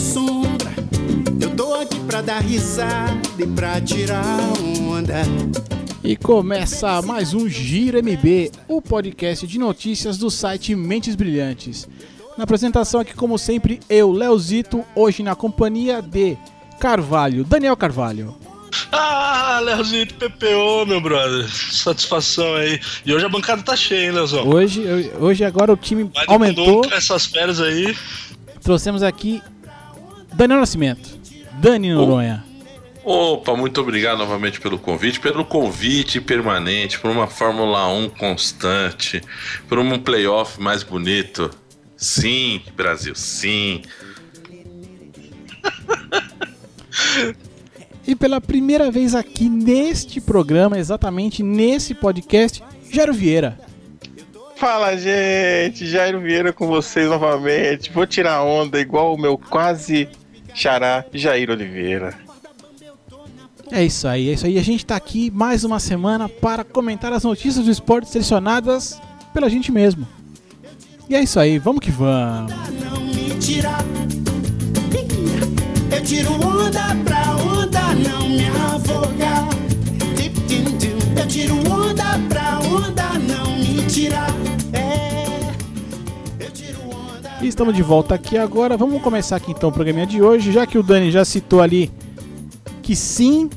sombra. Eu tô aqui pra dar risada e pra tirar onda. E começa mais um Giro MB, o podcast de notícias do site Mentes Brilhantes. Na apresentação aqui, como sempre, eu, Leozito, hoje na companhia de Carvalho, Daniel Carvalho. Ah, Leozito PPO, meu brother. Satisfação aí. E hoje a bancada tá cheia, hein, Leozão? Hoje, hoje agora o time Vai aumentou. essas férias aí. Trouxemos aqui Daniel Nascimento, Dani Noronha. Opa, muito obrigado novamente pelo convite, pelo convite permanente, por uma Fórmula 1 constante, por um playoff mais bonito. Sim, Brasil, sim. e pela primeira vez aqui neste programa, exatamente nesse podcast, Jairo Vieira. Fala, gente! Jairo Vieira com vocês novamente. Vou tirar onda igual o meu quase xará Jair Oliveira. É isso aí, é isso aí. A gente tá aqui mais uma semana para comentar as notícias do esporte selecionadas pela gente mesmo. E é isso aí, vamos que vamos. Não me tira. Eu tiro onda pra onda não me afogar. Eu tiro onda pra onda não me tirar. É. E estamos de volta aqui agora. Vamos começar aqui então o programinha de hoje, já que o Dani já citou ali que sim,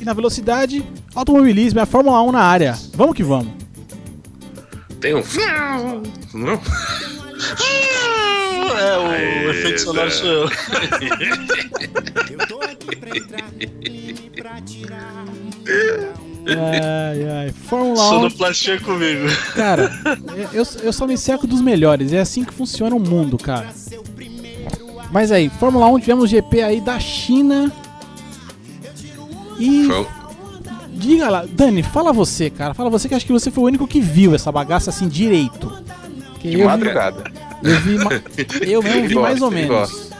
e na velocidade, automobilismo é a Fórmula 1 na área. Vamos que vamos. Tem um. Não? É, o Aê, efeito sonoro sou eu. eu tô aqui pra entrar pra tirar. Ai, ai. Fórmula 1. Sonoplastia comigo. Cara, eu, eu só me seco dos melhores. É assim que funciona o mundo, cara. Mas aí, Fórmula 1, tivemos GP aí da China e. Show. Diga lá, Dani, fala você, cara. Fala você que acho que você foi o único que viu essa bagaça assim direito. Que De madrugada. Vi, eu vi, eu mesmo vi mais ou menos.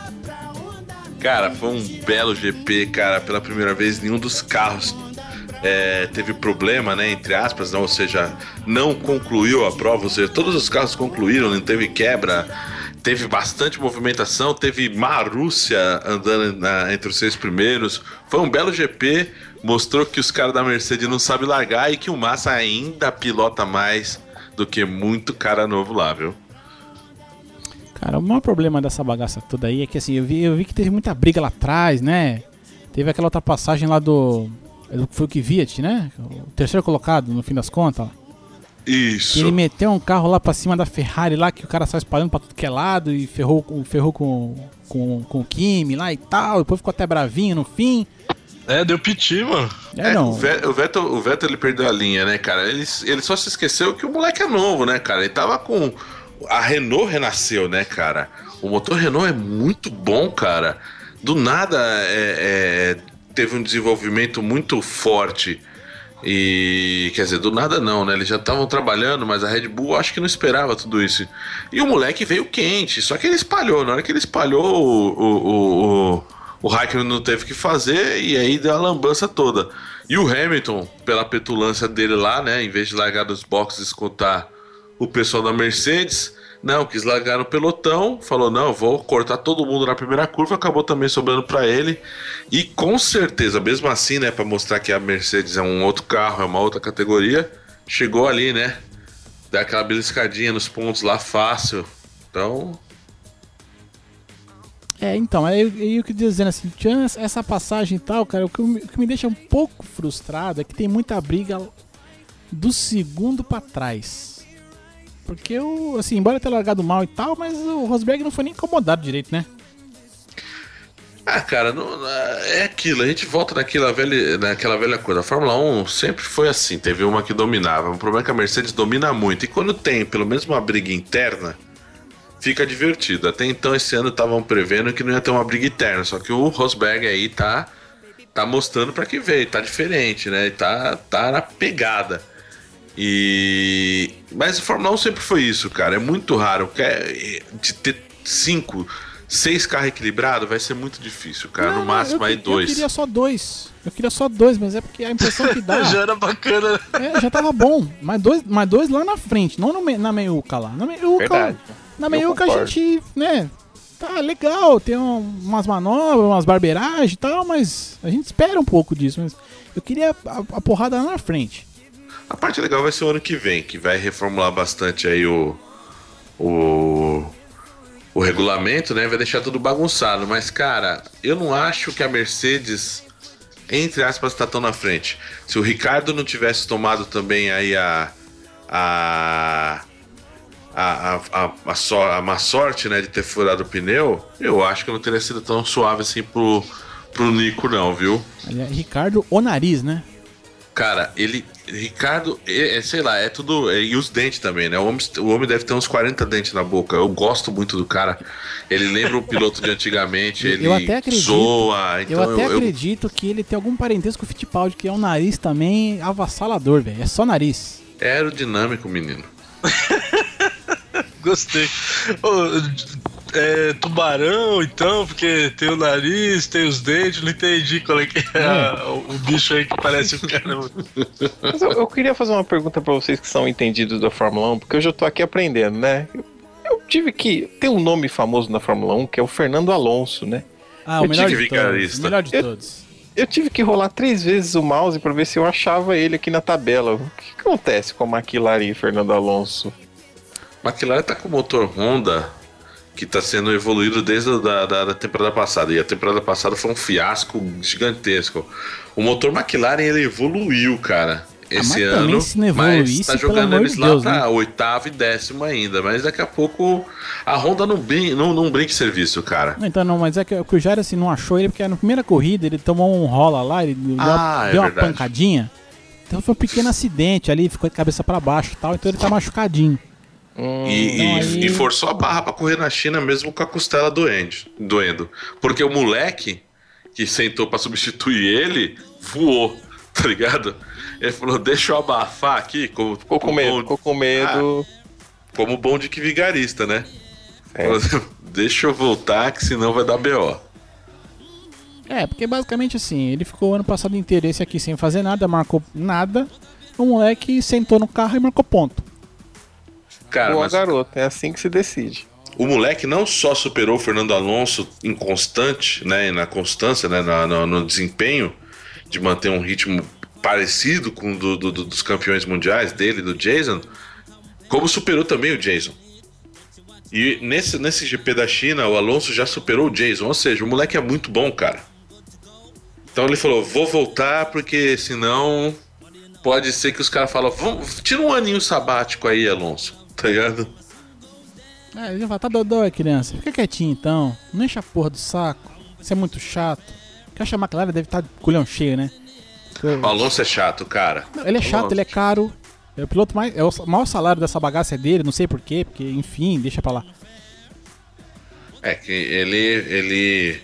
Cara, foi um belo GP, cara. Pela primeira vez, nenhum dos carros é, teve problema, né? Entre aspas, não, ou seja, não concluiu a prova, ou seja, todos os carros concluíram, não teve quebra teve bastante movimentação, teve Marúcia andando na, entre os seis primeiros. Foi um belo GP, mostrou que os caras da Mercedes não sabem largar e que o Massa ainda pilota mais do que muito cara novo lá, viu? Cara, o maior problema dessa bagaça toda aí é que assim, eu vi, eu vi que teve muita briga lá atrás, né? Teve aquela ultrapassagem lá do. Foi o Kvyat, né? O terceiro colocado, no fim das contas. Isso. Que ele meteu um carro lá pra cima da Ferrari lá, que o cara saiu espalhando pra tudo que é lado e ferrou, ferrou com, com, com o Kimi lá e tal. Depois ficou até bravinho no fim. É, deu piti, mano. É, é não. O Vettel, o Vettel ele perdeu a linha, né, cara? Ele, ele só se esqueceu que o moleque é novo, né, cara? Ele tava com. A Renault renasceu, né, cara? O motor Renault é muito bom, cara. Do nada é, é, teve um desenvolvimento muito forte e quer dizer, do nada não, né? Eles já estavam trabalhando, mas a Red Bull acho que não esperava tudo isso. E o moleque veio quente, só que ele espalhou. Na hora que ele espalhou, o, o, o, o não teve que fazer e aí deu a lambança toda. E o Hamilton, pela petulância dele lá, né? Em vez de largar dos boxes e escutar o pessoal da Mercedes, não, quis largar no pelotão, falou: não, vou cortar todo mundo na primeira curva, acabou também sobrando para ele. E com certeza, mesmo assim, né, para mostrar que a Mercedes é um outro carro, é uma outra categoria, chegou ali, né? Dá aquela beliscadinha nos pontos lá fácil. Então. É, então, é eu, eu que dizendo assim, essa passagem e tal, cara, o que, o que me deixa um pouco frustrado é que tem muita briga do segundo para trás. Porque o, assim, embora tenha largado mal e tal, mas o Rosberg não foi nem incomodado direito, né? Ah, cara, não, é aquilo, a gente volta naquela velha, naquela velha coisa. A Fórmula 1 sempre foi assim, teve uma que dominava. O problema é que a Mercedes domina muito. E quando tem pelo menos uma briga interna, fica divertido. Até então, esse ano estavam prevendo que não ia ter uma briga interna. Só que o Rosberg aí tá, tá mostrando para que veio, tá diferente, né? Tá, tá na pegada. E mas a Fórmula 1 sempre foi isso, cara. É muito raro de ter cinco, seis carros equilibrados vai ser muito difícil, cara. Não, no máximo eu, aí dois. Eu queria só dois. Eu queria só dois, mas é porque a impressão que dá. já era bacana. É, já tava bom. Mas dois, mas dois lá na frente, não no, na meiuca lá. Na meiuca, Verdade. Na meiuca a gente, né? Tá legal, tem um, umas manobras, umas barbeiragens e tal, mas a gente espera um pouco disso. Mas eu queria a, a porrada lá na frente. A parte legal vai ser o ano que vem, que vai reformular bastante aí o. o o regulamento, né, vai deixar tudo bagunçado. Mas, cara, eu não acho que a Mercedes, entre aspas, está tão na frente. Se o Ricardo não tivesse tomado também aí a. a. A, a, a, a, so, a má sorte, né, de ter furado o pneu, eu acho que não teria sido tão suave assim pro, pro Nico, não, viu? Ricardo, o nariz, né? Cara, ele. Ricardo, é, é, sei lá, é tudo. É, e os dentes também, né? O homem, o homem deve ter uns 40 dentes na boca. Eu gosto muito do cara. Ele lembra o piloto de antigamente. Ele eu até acredito, zoa. Então eu até eu, acredito que ele tem algum parentesco com o Fittipaldi, que é um nariz também avassalador, velho. É só nariz. É aerodinâmico, menino. Gostei. É, tubarão, então, porque tem o nariz, tem os dentes, não entendi qual é que é a, o, o, bicho aí que parece o cara. Mas eu, eu, queria fazer uma pergunta para vocês que são entendidos da Fórmula 1, porque eu já tô aqui aprendendo, né? Eu, eu tive que. Tem um nome famoso na Fórmula 1 que é o Fernando Alonso, né? Ah, o melhor, de todos, o melhor de todos. Eu tive que rolar três vezes o mouse para ver se eu achava ele aqui na tabela. O que acontece com a McLaren e Fernando Alonso? McLaren tá com motor Honda que está sendo evoluído desde a da, da, da, temporada passada. E a temporada passada foi um fiasco gigantesco. O motor McLaren ele evoluiu, cara. Ah, Esse ah, ano, mas está jogando eles lá Deus, para né? oitavo e décimo ainda. Mas daqui a pouco a Honda não, brin não, não brinca serviço, cara. Então não, mas é que, que o Jair assim, não achou ele, porque na primeira corrida ele tomou um rola lá, ele ah, deu, é uma pancadinha. Então foi um pequeno acidente ali, ficou de cabeça para baixo e tal, então ele tá machucadinho. Hum, e, e, e, forçou a barra para correr na China mesmo com a costela doendo, doendo. Porque o moleque que sentou para substituir ele voou, tá ligado? Ele falou: Deixa eu abafar aqui. Como, ficou com medo, ficou com medo. Ah, como bom de que vigarista, né? É. Deixa eu voltar, que senão vai dar BO. É, porque basicamente assim, ele ficou o ano passado inteiro esse aqui sem fazer nada, marcou nada. O moleque sentou no carro e marcou ponto. Cara, Boa mas... garoto, é assim que se decide. O moleque não só superou o Fernando Alonso em constante, né, na constância, né, no, no desempenho de manter um ritmo parecido com o do, do, dos campeões mundiais dele, do Jason, como superou também o Jason. E nesse, nesse GP da China, o Alonso já superou o Jason, ou seja, o moleque é muito bom, cara. Então ele falou: vou voltar porque senão pode ser que os caras falam: tira um aninho sabático aí, Alonso tá ligado? É, ele tá dodói, criança. Fica quietinho então. Não enche a porra do saco. Isso é muito chato. Que a McLaren deve estar tá de culhão cheio, né? O Alonso é chato, cara. Não, ele é chato, Alonso. ele é caro. É o piloto mais. É o maior salário dessa bagaça é dele, não sei porquê, porque, enfim, deixa pra lá. É que ele. ele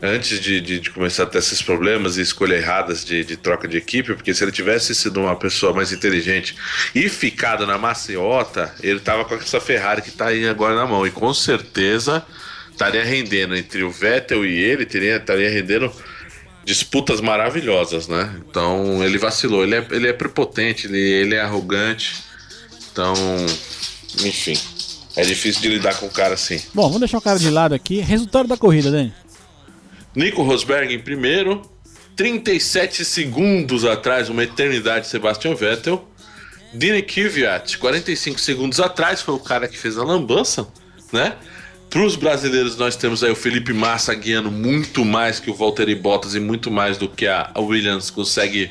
antes de, de, de, começar a ter esses problemas e escolhas erradas de, de, troca de equipe, porque se ele tivesse sido uma pessoa mais inteligente e ficado na maciota, ele tava com essa Ferrari que tá aí agora na mão. E com certeza estaria rendendo entre o Vettel e ele, estaria rendendo disputas maravilhosas, né? Então ele vacilou, ele é, ele é prepotente, ele, ele é arrogante. Então, enfim. É difícil de lidar com um cara assim. Bom, vamos deixar o cara de lado aqui. Resultado da corrida, Dani. Nico Rosberg em primeiro, 37 segundos atrás, uma eternidade, Sebastian Vettel. Dini Kvyat, 45 segundos atrás, foi o cara que fez a lambança, né? Para os brasileiros, nós temos aí o Felipe Massa guiando muito mais que o Valtteri Bottas e muito mais do que a Williams consegue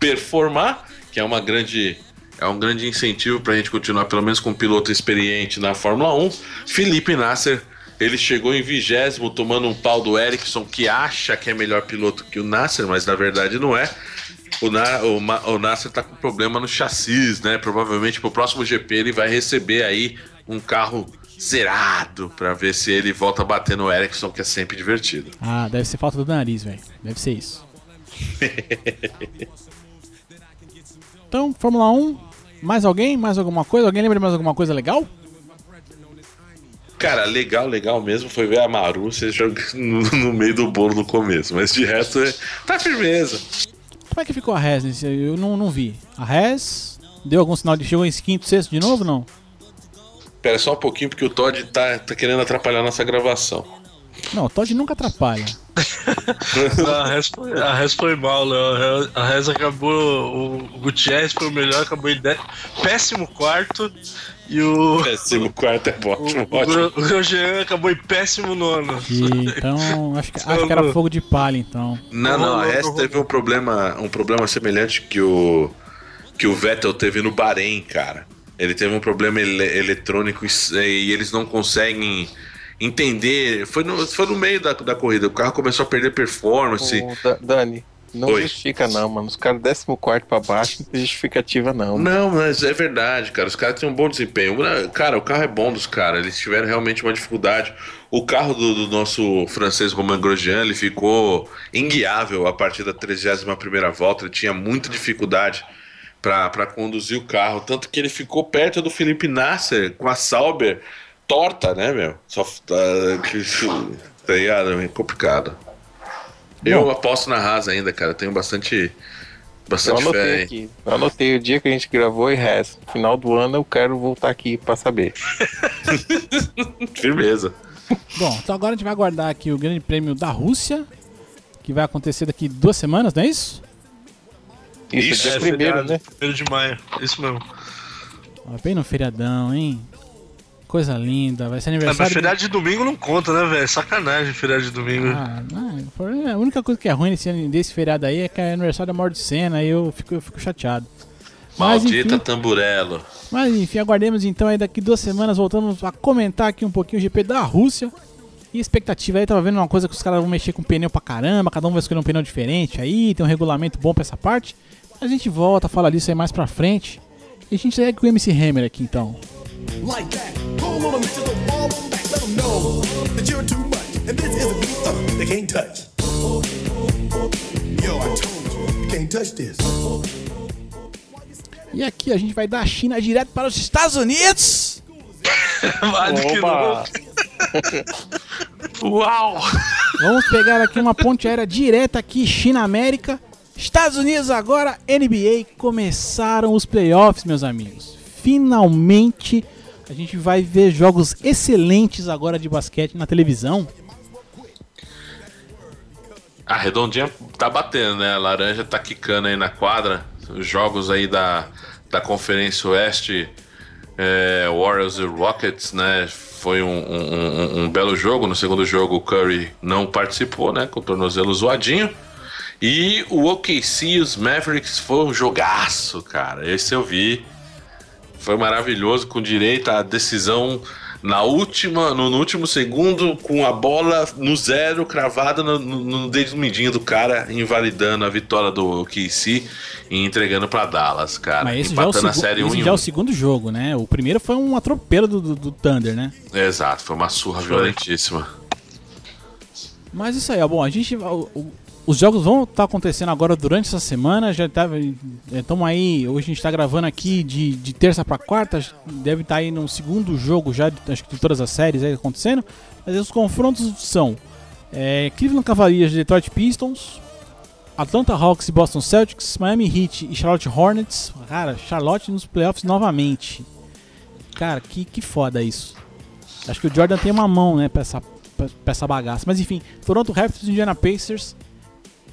performar, que é uma grande é um grande incentivo para a gente continuar pelo menos com um piloto experiente na Fórmula 1. Felipe Nasser ele chegou em vigésimo tomando um pau do Ericsson, que acha que é melhor piloto que o Nasser, mas na verdade não é. O, Na, o, o Nasser tá com problema no chassis, né? Provavelmente pro próximo GP ele vai receber aí um carro zerado para ver se ele volta a bater no Ericsson, que é sempre divertido. Ah, deve ser falta do nariz, velho. Deve ser isso. então, Fórmula 1, mais alguém? Mais alguma coisa? Alguém lembra de mais alguma coisa legal? Cara, legal, legal mesmo foi ver a Marúcia no, no meio do bolo no começo. Mas de resto, é, tá firmeza. Como é que ficou a nesse? Eu não, não vi. A Res deu algum sinal de chegou em quinto, sexto de novo, não? Pera só um pouquinho, porque o Todd tá, tá querendo atrapalhar a nossa gravação. Não, o Todd nunca atrapalha. a, res foi, a res foi mal, Léo. A res acabou. O Gutierrez foi o melhor, acabou em dez, péssimo quarto. E o. Péssimo quarto é ótimo, o, ótimo. O, o Jean acabou em péssimo nono. E, então, acho que, acho que era fogo de palha, então. Não, não, a Res teve um problema, um problema semelhante que o, que o Vettel teve no Bahrein, cara. Ele teve um problema ele eletrônico e, e eles não conseguem entender. Foi no, foi no meio da, da corrida, o carro começou a perder performance. Ô, Dani, não Oi. justifica, não, mano. Os caras 14 pra baixo não tem justificativa, não. Não, mas é verdade, cara. Os caras têm um bom desempenho. Cara, o carro é bom dos caras. Eles tiveram realmente uma dificuldade. O carro do, do nosso francês Romain Grosjean ele ficou inguiável a partir da 31 volta. Ele tinha muita dificuldade para conduzir o carro. Tanto que ele ficou perto do Felipe Nasser com a Sauber torta, né, meu? Só. Uh, tá ligado? É complicado. Eu aposto na Haas ainda, cara. Tenho bastante. Bastante eu anotei fé. Aqui. Eu anotei o dia que a gente gravou e Haas. Final do ano eu quero voltar aqui pra saber. Firmeza. Bom, então agora a gente vai aguardar aqui o Grande Prêmio da Rússia, que vai acontecer daqui duas semanas, não é isso? Isso, isso dia é primeiro, né? Primeiro de maio, isso mesmo. bem no feriadão, hein? Coisa linda, vai ser aniversário. Ah, mas feriado de domingo não conta, né, velho? Sacanagem feriado de domingo. Ah, não, a única coisa que é ruim desse, desse feriado aí é que é aniversário da morte de cena, aí eu fico, eu fico chateado. Mas, Maldita enfim, tamburelo. Mas enfim, aguardemos então aí daqui duas semanas, voltamos a comentar aqui um pouquinho o GP da Rússia. E expectativa aí, tava vendo uma coisa que os caras vão mexer com pneu pra caramba, cada um vai escolher um pneu diferente aí, tem um regulamento bom pra essa parte. A gente volta a falar disso aí mais pra frente. E a gente segue com o MC Hammer aqui então. Like that. Pull on them bitches, don't fall on back. Let them know that you're too much. And this is a beat uh, they can't touch. Yo, I told you, you can't touch this. E aqui a gente vai da China direto para os Estados Unidos. Opa! Uau! Vamos pegar aqui uma ponte aérea direta aqui, China América. Estados Unidos agora, NBA, começaram os playoffs, meus amigos. Finalmente a gente vai ver jogos excelentes agora de basquete na televisão. A redondinha tá batendo, né? A laranja tá quicando aí na quadra. Os jogos aí da, da Conferência Oeste, é, Warriors e Rockets, né? Foi um, um, um, belo jogo. No segundo jogo, o Curry não participou, né? Com o tornozelo zoadinho. E o OKC e os Mavericks foi um jogaço, cara. Esse eu vi. Foi maravilhoso, com direito à decisão na última, no, no, último segundo, com a bola no zero, cravada no, no, dedo mindinho do cara, invalidando a vitória do KC e entregando para Dallas, cara. Mas esse, já é, o, a série já é o segundo jogo, né? O primeiro foi um atropelo do, do, do Thunder, né? Exato, foi uma surra violentíssima. Mas isso aí, ó, bom, a gente. O, os jogos vão estar tá acontecendo agora durante essa semana. Já estamos é, aí. Hoje a gente está gravando aqui de, de terça para quarta. Deve estar tá aí no segundo jogo já, acho que de todas as séries aí acontecendo. Mas os confrontos são é, Cleveland Cavaliers Detroit Pistons, Atlanta Hawks e Boston Celtics, Miami Heat e Charlotte Hornets. Cara, Charlotte nos playoffs novamente. Cara, que, que foda isso. Acho que o Jordan tem uma mão, né, pra essa, pra, pra essa bagaça. Mas enfim, Toronto Raptors e Indiana Pacers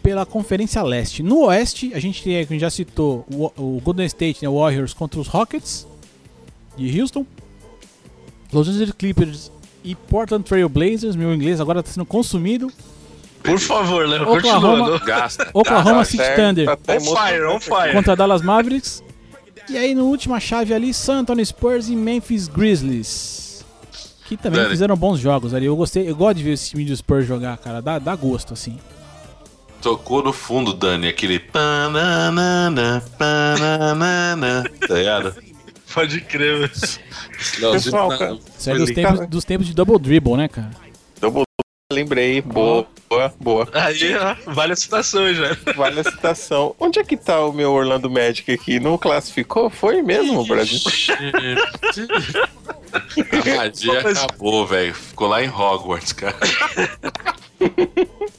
pela Conferência Leste. No Oeste, a gente, tem, a gente já citou o, o Golden State né, Warriors contra os Rockets de Houston, Los Angeles Clippers e Portland Trail Blazers. Meu inglês agora está sendo consumido. Por favor, Léo, Oklahoma, Gasta. Oklahoma gasta, City Thunder tá on fire, on fire. contra Dallas Mavericks. E aí, na última chave ali, San Antonio Spurs e Memphis Grizzlies. Que também Dani. fizeram bons jogos ali. Eu gostei, eu gosto de ver esse time de Spurs jogar, cara. Dá, dá gosto, assim. Tocou no fundo, Dani, aquele. Pananana, pananana, tá ligado? Pode crer, velho. Pessoal, tá- cara. Isso é dos tempos, dos tempos de Double Dribble, né, cara? Double Lembrei, boa, boa, boa. Aí, ó, vale a citação já. Vale a citação. Onde é que tá o meu Orlando Magic aqui? Não classificou? Foi mesmo, Brasil? A magia acabou, velho. Ficou lá em Hogwarts, cara.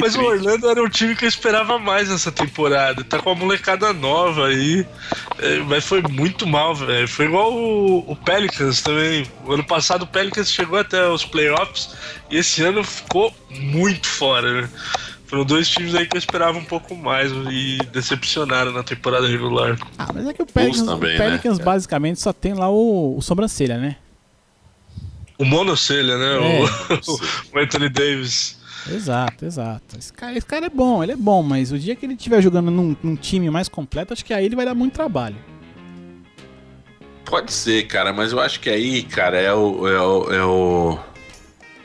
Mas o Orlando era um time que eu esperava mais nessa temporada. Tá com uma molecada nova aí. É, mas foi muito mal, velho. Foi igual o, o, Pelicans também. O ano passado o Pelicans chegou até os playoffs e esse ano ficou muito fora, né? Foram dois times aí que eu esperava um pouco mais e decepcionaram na temporada regular. Ah, mas é que o Pelicans, também, o né? Pelicans né? basicamente só tem lá o, o sobrancelha, né? O monocelha, né? É. O, o Anthony Davis. Exato, exato. Esse cara, esse cara, é bom, ele é bom, mas o dia que ele estiver jogando num, num, time mais completo, acho que aí ele vai dar muito trabalho. Pode ser, cara, mas eu acho que aí, cara, é o. É o, é, o,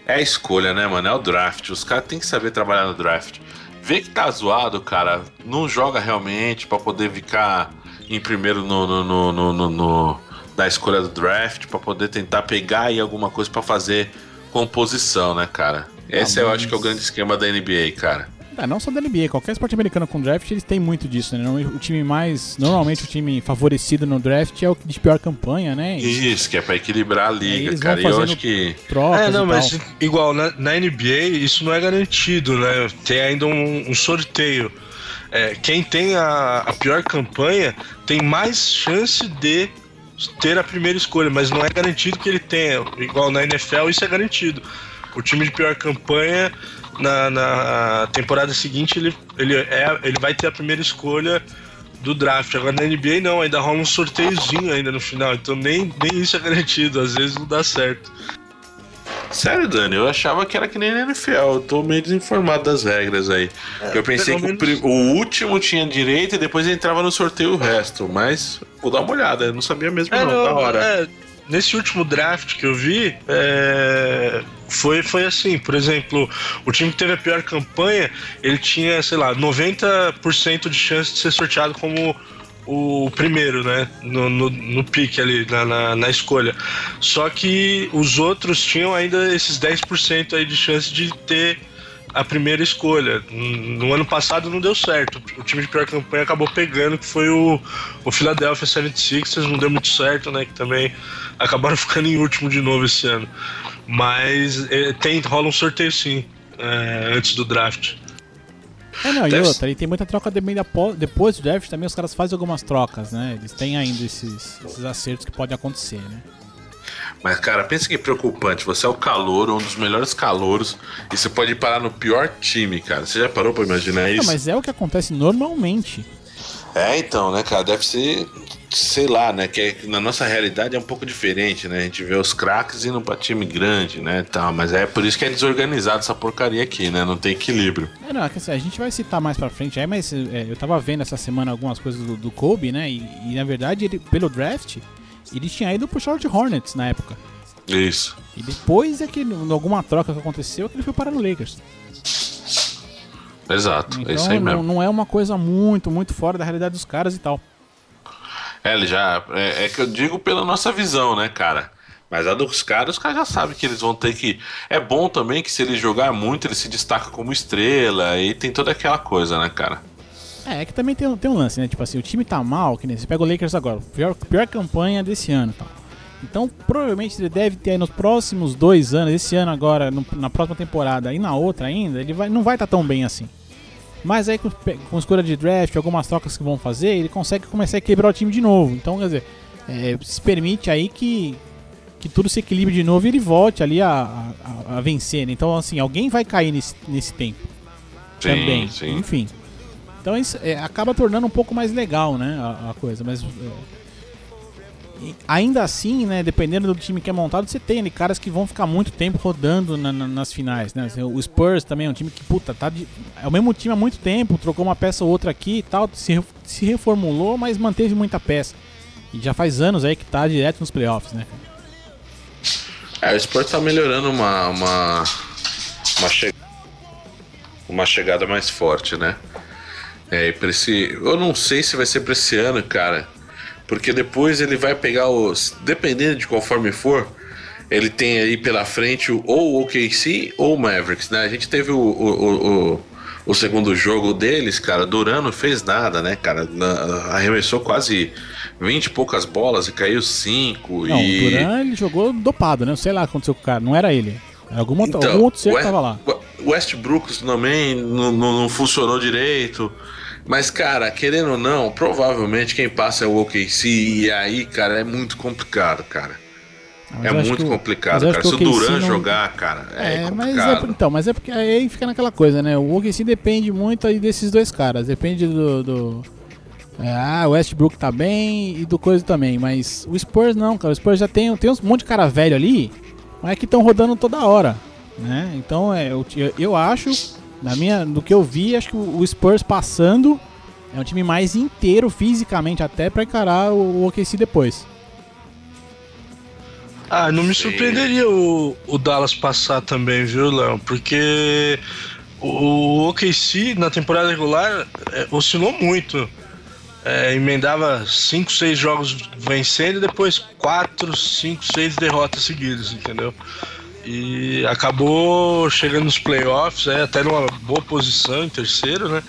é a escolha, né, mano? É o draft. Os caras têm que saber trabalhar no draft. Vê que tá zoado, cara, não joga realmente para poder ficar em primeiro no, no, no, no, no, no da escolha do draft, para poder tentar pegar aí alguma coisa para fazer composição, né, cara? Esse ah, eu acho que é o grande esquema da NBA, cara. É, não só da NBA, qualquer esporte americano com draft, eles têm muito disso, né? O time mais. Normalmente o time favorecido no draft é o de pior campanha, né? Isso, que é pra equilibrar a liga, cara. E eu acho que. É, não, mas igual, na, na, NBA isso não é garantido, né? Tem ainda um, um sorteio. É, quem tem a, a pior campanha tem mais chance de ter a primeira escolha, mas não é garantido que ele tenha. Igual na NFL, isso é garantido o time de pior campanha na, na temporada seguinte ele, ele, é, ele vai ter a primeira escolha do draft. Agora na NBA não, ainda rola um sorteiozinho ainda no final, então nem, nem isso é garantido, às vezes não dá certo. Sério, Dani, eu achava que era que nem na NFL. Eu tô meio desinformado das regras aí. É, eu pensei que menos... o, o, último tinha direito e depois entrava no sorteio o resto. Mas vou dar uma olhada, eu não sabia mesmo é, não, não, da hora. É, nesse último draft que eu vi, é, foi, foi assim, por exemplo, o time que teve a pior campanha, ele tinha, sei lá, 90% de chance de ser sorteado como o primeiro, né? No, no, no pique ali, na, na, na, escolha. Só que os outros tinham ainda esses 10% aí de chance de ter a primeira escolha. No ano passado não deu certo. O time de pior campanha acabou pegando, que foi o, o Philadelphia 76ers, não deu muito certo, né? Que também acabaram ficando em último de novo esse ano. Mas é, tem, rola um sorteio sim, é, antes do draft. É, não, e outra, e tem muita troca também depois do draft, também os caras fazem algumas trocas, né? Eles têm ainda esses, esses acertos que podem acontecer, né? Mas, cara, pensa que é preocupante. Você é o calor, um dos melhores calouros, e você pode parar no pior time, cara. Você já parou pra imaginar isso? Não, mas é o que acontece normalmente. É, então, né, cara? Deve ser sei lá, né? Que é, na nossa realidade é um pouco diferente, né? A gente vê os craques indo pra time grande, né? Tal, mas é por isso que é desorganizado essa porcaria aqui, né? Não tem equilíbrio. É, não, é assim, a gente vai citar mais pra frente aí, mas é, eu tava vendo essa semana algumas coisas do, do Kobe, né? E, e, na verdade, ele, pelo draft, ele tinha ido pro Charlotte Hornets na época. Isso. E depois é que, em alguma troca que aconteceu, que ele foi parar no Lakers. Exato, então, é isso aí mesmo. Não, não é uma coisa muito, muito fora da realidade dos caras e tal. É, ele já. É, é, que eu digo pela nossa visão, né, cara? Mas a dos caras, os caras já sabem que eles vão ter que. É bom também que se ele jogar muito, ele se destaca como estrela e tem toda aquela coisa, né, cara? É, é que também tem, tem um lance, né? Tipo assim, o time tá mal, que nem você pega o Lakers agora, pior, pior campanha desse ano tal. Então, provavelmente ele deve ter aí nos próximos dois anos, esse ano agora, no, na próxima temporada e na outra ainda, ele vai, não vai estar tá tão bem assim. Mas aí com, com escolha de draft, algumas trocas que vão fazer, ele consegue começar a equilibrar o time de novo. Então, quer dizer, é, se permite aí que, que tudo se equilibre de novo e ele volte ali a, a, a vencer. Né? Então, assim, alguém vai cair nesse, nesse tempo. Sim, também. Sim. Enfim. Então isso é, acaba tornando um pouco mais legal, né, a, a coisa. Mas é, ainda assim, né, dependendo do time que é montado, você tem ali caras que vão ficar muito tempo rodando na, na, nas finais, né? O Spurs também é um time que, puta, tá de, é o mesmo time há muito tempo, trocou uma peça ou outra aqui e tal, se, se reformulou, mas manteve muita peça. E já faz anos aí que tá direto nos playoffs, né? É, o Spurs tá melhorando uma uma uma, che uma chegada mais forte, né? É, pra esse, eu não sei se vai ser pra esse ano, cara porque depois ele vai pegar os. Dependendo de conforme for, ele tem aí pela frente ou o OKC ou o Mavericks, né? A gente teve o, o, o, o segundo jogo deles, cara, Duran não fez nada, né, cara? Arremessou quase 20 e poucas bolas e caiu 5. Não, e... o Duran ele jogou dopado, né? Sei lá o que aconteceu com o cara. Não era ele. Era algum, então, algum outro ser que tava lá. Westbrook também não, não, não funcionou direito. Mas, cara, querendo ou não, provavelmente quem passa é o OKC e aí, cara, é muito complicado, cara. é muito complicado, cara. Se o Duran não... jogar, cara, é, é Mas é, então, mas é porque aí fica naquela coisa, né? O OKC depende muito aí desses dois caras. Depende do... do... É, ah, o Westbrook tá bem e do coisa também, mas o Spurs não, cara. O Spurs já tem, tem um monte de cara velho ali, mas é que estão rodando toda hora, né? Então, é, eu, eu acho na minha, do que eu vi, acho que o, Spurs passando é um time mais inteiro fisicamente até para encarar o, o OKC depois. Ah, não me surpreenderia o, o Dallas passar também, viu, Léo? Porque o OKC na temporada regular é, oscilou muito. É, emendava 5, 6 jogos vencendo e depois 4, 5, 6 derrotas seguidas, entendeu? E acabou chegando nos playoffs, é, até numa boa posição, em terceiro, né?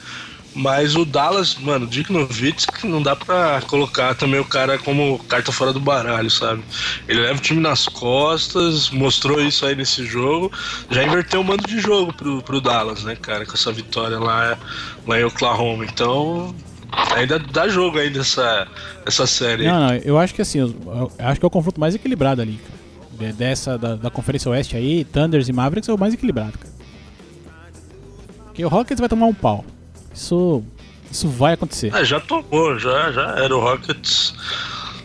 Mas o Dallas, mano, Dick Nowitzki não dá pra colocar também o cara como carta fora do baralho, sabe? Ele leva o time nas costas, mostrou isso aí nesse jogo, já inverteu o mando de jogo pro, pro Dallas, né, cara, com essa vitória lá, lá em Oklahoma. Então, ainda dá jogo ainda essa, essa série. Não, não, eu acho que assim, eu acho que é o confronto mais equilibrado ali, cara dessa da, da Conferência Oeste aí, Thunders e Mavericks é o mais equilibrado, cara. Porque o Rockets vai tomar um pau. Isso, isso vai acontecer. É, já tomou, já, já era o Rockets.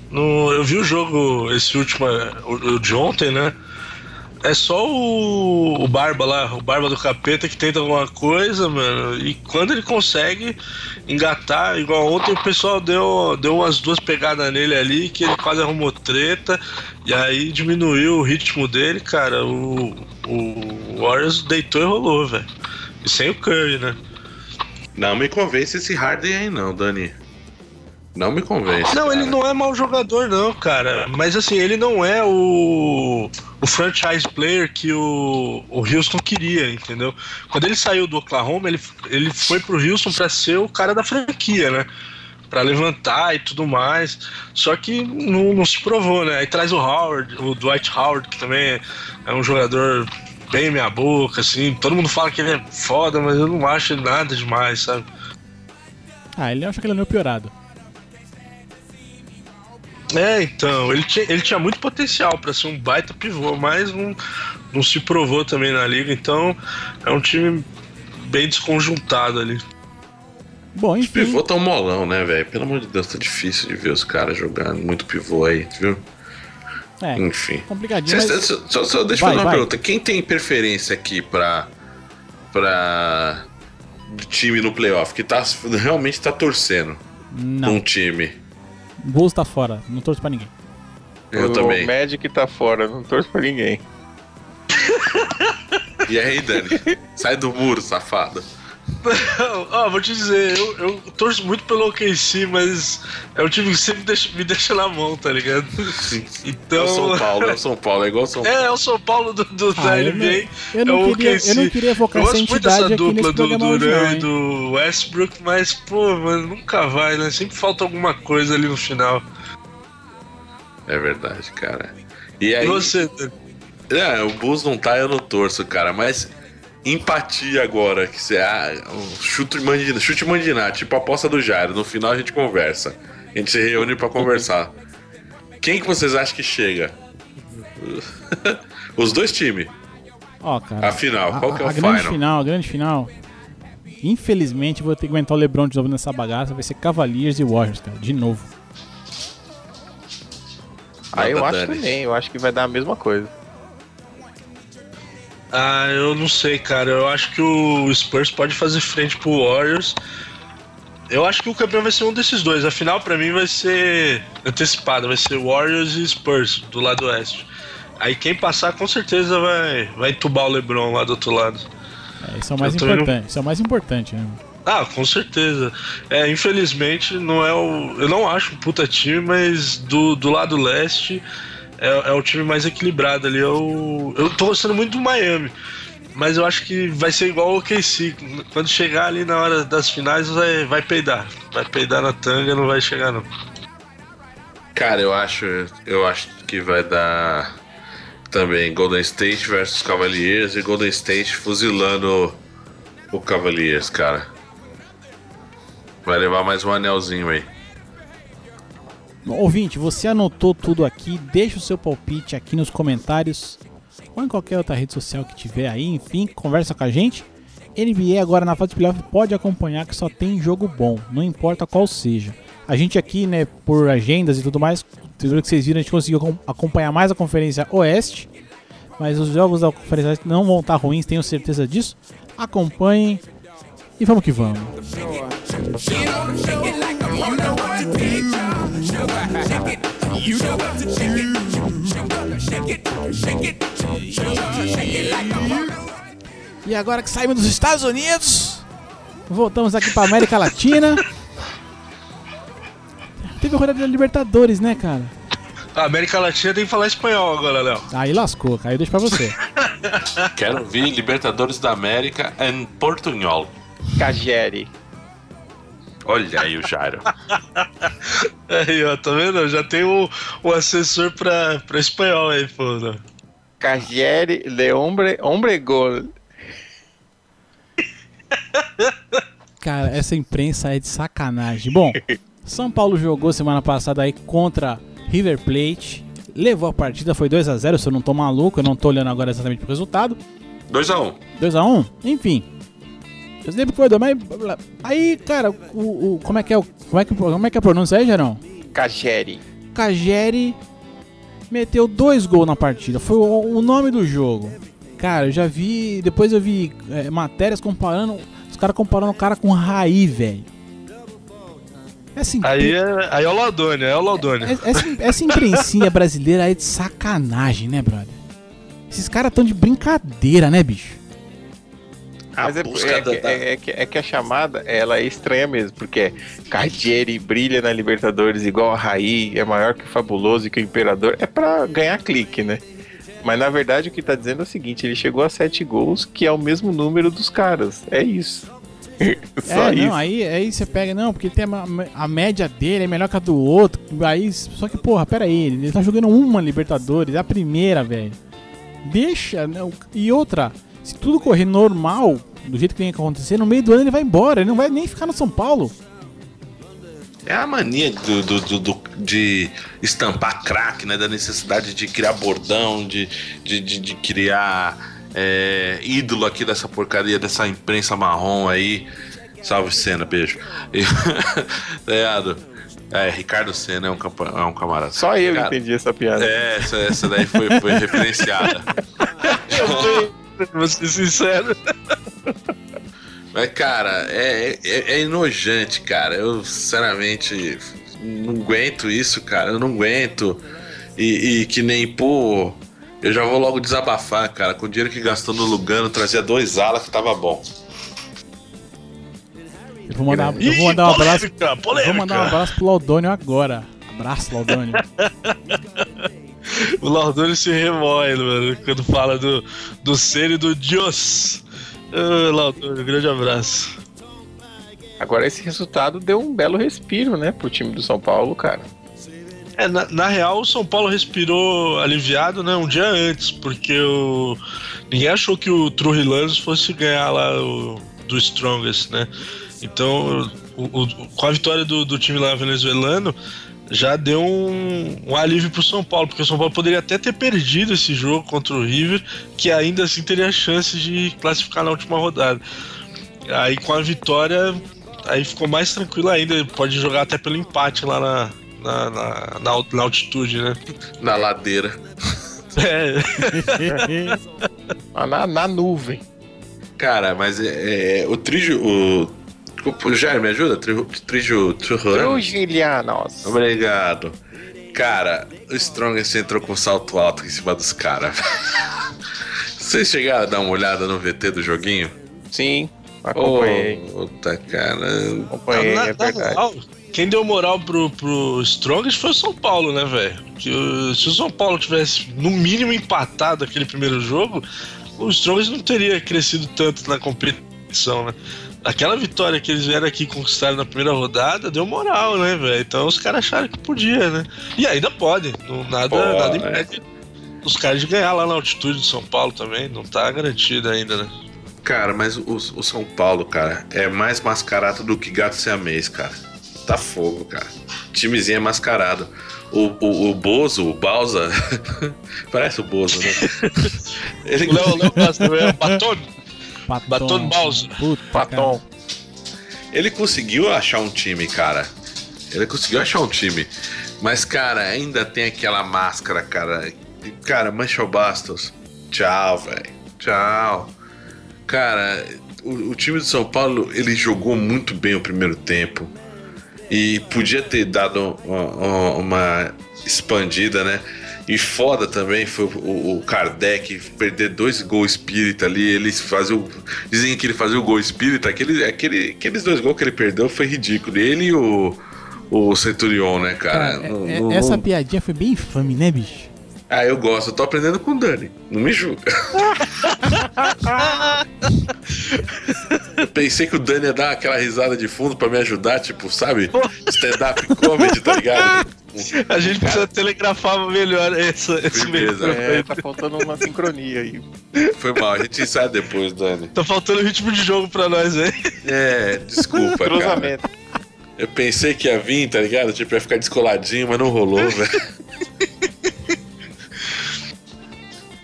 No, eu vi o jogo, esse último, o, o de ontem, né? É só o, o Barba lá, o Barba do Capeta que tenta alguma coisa, mano. E quando ele consegue engatar, igual ontem o pessoal deu, deu umas duas pegadas nele ali, que ele quase arrumou treta. E aí diminuiu o ritmo dele, cara. O, o Warriors deitou e rolou, velho. E sem o Curry, né? Não me convence esse Harden aí não, Dani. Não me convence. Não, cara. ele não é mau jogador, não, cara. Mas assim, ele não é o, o franchise player que o, o Houston queria, entendeu? Quando ele saiu do Oklahoma, ele, ele foi pro Houston para ser o cara da franquia, né? Pra levantar e tudo mais. Só que não, não se provou, né? Aí traz o Howard, o Dwight Howard, que também é um jogador bem meia boca, assim. Todo mundo fala que ele é foda, mas eu não acho nada demais, sabe? Ah, ele acha que ele é meio piorado. É, então, ele tinha, ele tinha muito potencial para ser um baita pivô, mas não, não se provou também na liga, então é um time bem desconjuntado ali. Bom, enfim. Os pivô tão molão, né, velho? Pelo amor de Deus, tá difícil de ver os caras jogando muito pivô aí, viu? É, Enfim. Complicadinho. Cê, mas... só, só, deixa eu fazer uma vai. pergunta. Quem tem preferência aqui pra. pra. time no playoff? Que tá, realmente tá torcendo Não. um time. Bulls tá fora, não torço pra ninguém. Eu o também. O Magic tá fora, não torço pra ninguém. e aí, Dani? Sai do muro, safado. Ó, oh, vou te dizer, eu, eu, torço muito pelo OKC, mas é um time que sempre deixa, me deixa na mão, tá ligado? Então... É o São Paulo, é o São Paulo, é igual o São Paulo. É, é o São Paulo do, do ah, da NBA. Eu não, eu não, queria, eu não queria evocar essa entidade aqui dupla do Duran e do Westbrook, mas, pô, mano, nunca vai, né? Sempre falta alguma coisa ali no final. É verdade, cara. E aí... Você, É, o Bulls não tá, eu não torço, cara, mas empatia agora, que você ah, um chute mandina, chute mandinar, tipo a aposta do Jairo. No final a gente conversa. A gente se reúne para conversar. Quem que vocês acham que chega? Os dois times. Ó, oh, cara. A final, qual a, que é o a grande final? final? A grande final. Infelizmente vou ter que aguentar o LeBron de novo nessa bagaça, vai ser Cavaliers e Warriors, cara, de novo. Ah, eu acho também, eu acho que vai dar a mesma coisa. Ah, eu não sei, cara. Eu acho que o Spurs pode fazer frente pro Warriors. Eu acho que o campeão vai ser um desses dois. A final, para mim, vai ser antecipada. Vai ser Warriors e Spurs, do lado oeste. Aí quem passar, com certeza, vai, vai entubar o LeBron lá do outro lado. É, isso é o mais importante. Isso é o mais importante, né? Ah, com certeza. É, infelizmente, não é o. Eu não acho um puta time, mas do, do lado leste é, é o time mais equilibrado ali. Eu, eu tô gostando muito do Miami. mas eu acho que vai ser igual o KC. Quando chegar ali na hora das finais, vai, vai peidar. Vai peidar na tanga, não vai chegar não. Cara, eu acho, eu acho que vai dar também Golden State versus Cavaliers e Golden State fuzilando o Cavaliers, cara. Vai levar mais um anelzinho aí. Ouvinte, você anotou tudo aqui, deixa o seu palpite aqui nos comentários ou em qualquer outra rede social que tiver aí, enfim, conversa com a gente. NBA agora na fase de playoff pode acompanhar que só tem jogo bom, não importa qual seja. A gente aqui, né, por agendas e tudo mais, tudo que vocês viram, a gente conseguiu acompanhar mais a Conferência Oeste, mas os jogos da Conferência Oeste não vão estar ruins, tenho certeza disso. Acompanhem e vamos que vamos. E agora que saímos dos Estados Unidos, voltamos aqui para América Latina. Teve a rodada da Libertadores, né, cara? A América Latina tem que falar espanhol agora, Léo. Aí lascou, caiu deixa pra você. Quero ver Libertadores da América em portunhol. Cagere. Olha aí o Jairo. aí, ó, tá vendo? Já tem o, o assessor pra, pra espanhol aí, pô. Né? Cagieri de hombre, hombre gol. Cara, essa imprensa é de sacanagem. Bom, São Paulo jogou semana passada aí contra River Plate. Levou a partida, foi 2 a 0 se eu não tô maluco, eu não tô olhando agora exatamente pro resultado. 2x1. 2x1? Enfim. Eu que foi 2, mas. Aí, cara, o, o, como é que é o. Como é que, como é que é a pronúncia aí, Gerão? Cageri. Cageri meteu dois gols na partida. Foi o, o, nome do jogo. Cara, eu já vi. Depois eu vi é, matérias comparando. Os caras comparando o cara com o Raí, velho. Essa impre... aí, é, aí é o Laudônia, é o Laudônia. É, essa, essa imprensinha brasileira aí é de sacanagem, né, brother? Esses caras tão de brincadeira, né, bicho? Mas é, é, da... é, que, é, que, a chamada ela é estranha mesmo, porque Cardieri brilha na Libertadores igual a Raí, é maior que o Fabuloso e que o Imperador. É pra ganhar clique, né? Mas na verdade o que tá dizendo é o seguinte: ele chegou a sete gols, que é o mesmo número dos caras. É isso. Só é, isso. não, aí, aí você pega, não, porque tem a, a, média dele é melhor que a do outro. Aí, só que, porra, pera aí, ele tá jogando uma Libertadores, é a primeira, velho. Deixa, não, e outra, se tudo correr normal, do jeito que tem que acontecer, no meio do ano ele vai embora, ele não vai nem ficar no São Paulo. É a mania do, do, do, do de estampar craque, né? Da necessidade de criar bordão, de, de, de, de criar é, ídolo aqui dessa porcaria, dessa imprensa marrom aí. Salve Senna, beijo. É, Ricardo Senna é um, é um camarada. Só eu Cara, entendi essa piada. É, essa, essa daí foi, foi referenciada. Vou ser sincero. Mas, cara, é, é, é enojante, cara. Eu, sinceramente, não aguento isso, cara. Eu não aguento. E, e, que nem, pô, eu já vou logo desabafar, cara. Com o dinheiro que gastou no Lugano, trazia dois alas que tava bom. Eu vou mandar, eu vou mandar um abraço. Polêmica. Vou mandar um abraço pro Laudônio agora. Abraço, Laudônio. o Laudônio se remoe, mano, quando fala do, do ser e do Dios. Oh, Laudônio, grande abraço. Agora esse resultado deu um belo respiro, né, pro time do São Paulo, cara. É, na, na, real, o São Paulo respirou aliviado, né, um dia antes, porque o, ninguém achou que o Trujillo fosse ganhar lá o, do Strongest, né? Então, o, o, com a vitória do, do, time lá venezuelano, já deu um, um alívio pro São Paulo, porque o São Paulo poderia até ter perdido esse jogo contra o River, que ainda assim teria chance de classificar na última rodada. Aí com a vitória, aí ficou mais tranquilo ainda, pode jogar até pelo empate lá na, na, na, na, na altitude, né? Na ladeira. É. na, na nuvem. Cara, mas é, é o trilho. O, Jair, me ajuda? Trilho. Trujillianos. Obrigado. Cara, o Strongest entrou com salto alto em cima dos caras. Vocês chegaram a dar uma olhada no VT do joguinho? Sim, acompanhei. Puta, cara. Acompanhei, na, é verdade. Quem deu moral pro, pro Strongest foi o São Paulo, né, velho? Se o São Paulo tivesse, no mínimo, empatado aquele primeiro jogo, o, o Strongest não teria crescido tanto na competição, né? Aquela vitória que eles vieram aqui conquistar na primeira rodada deu moral, né, velho? Então os caras acharam que podia, né? E ainda pode, não, nada, Pô, nada impede é. os caras de ganhar lá na altitude de São Paulo também, não tá garantido ainda, né? Cara, mas o, o São Paulo, cara, é mais mascarado do que gato siamês, cara. Tá fogo, cara. Timezinho é mascarado. O, o, o Bozo, o Balsa. Parece o Bozo, né? Ele... Não, não, não, é Baton. Baton, Baton. Baton. Ele conseguiu achar um time, cara. Ele conseguiu achar um time. Mas, cara, ainda tem aquela máscara, cara. Cara, Manchel Bastos. Tchau, velho. Tchau. Cara, o, o, time de São Paulo, ele jogou muito bem o primeiro tempo. E podia ter dado uma, uma expandida, né? E foda também foi o, o, Kardec perder dois gols espírita ali. Eles faziam. Dizem que ele fazia o gol espírita. Aquele, aquele, aqueles dois gols que ele perdeu foi ridículo. Ele e o, o Centurion, né, cara? cara no, é, no, essa no... piadinha foi bem infame, né, bicho? Ah, eu gosto, eu tô aprendendo com o Dani. Não me julga. Pensei que o Dani ia dar aquela risada de fundo pra me ajudar, tipo, sabe? Stand-up comedy, tá ligado? A gente precisa telegrafar melhor essa, esse mesmo. É, tá faltando uma sincronia aí. Foi mal, a gente sai depois, Dani. Tá faltando ritmo de jogo pra nós, hein? É, desculpa, Cruzamento. cara. Eu pensei que ia vir, tá ligado? Tipo, ia ficar descoladinho, mas não rolou, velho.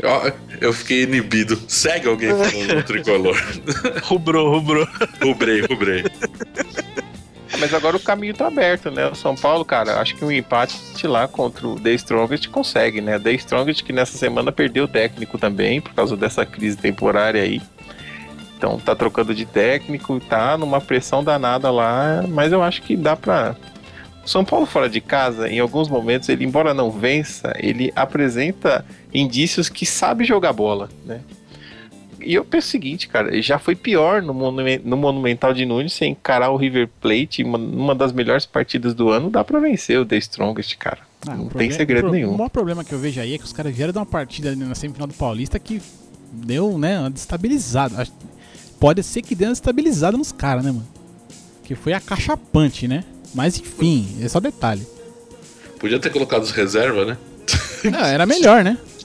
Eu, eu fiquei inibido. Segue alguém falando no tricolor. rubrou, rubrou. Rubrei, rubrei. Mas agora o caminho tá aberto, né? O São Paulo, cara, acho que um empate lá contra o The Strongest consegue, né? The Strongest que nessa semana perdeu o técnico também, por causa dessa crise temporária aí. Então tá trocando de técnico, tá numa pressão danada lá, mas eu acho que dá pra, são Paulo fora de casa, em alguns momentos, ele, embora não vença, ele apresenta indícios que sabe jogar bola, né? E eu penso o seguinte, cara, já foi pior no, no Monumental de Nunes sem encarar o River Plate, uma, uma das melhores partidas do ano, dá para vencer o The Strongest, cara. Ah, não tem segredo o, nenhum. O maior problema que eu vejo aí é que os caras vieram de uma partida na semifinal do Paulista que deu, né, uma destabilizada. Pode ser que deu uma destabilizada nos caras, né, mano? Que foi a cachapante, né? Mas enfim, é só detalhe. Podia ter colocado os reserva, né? Não, era melhor, né?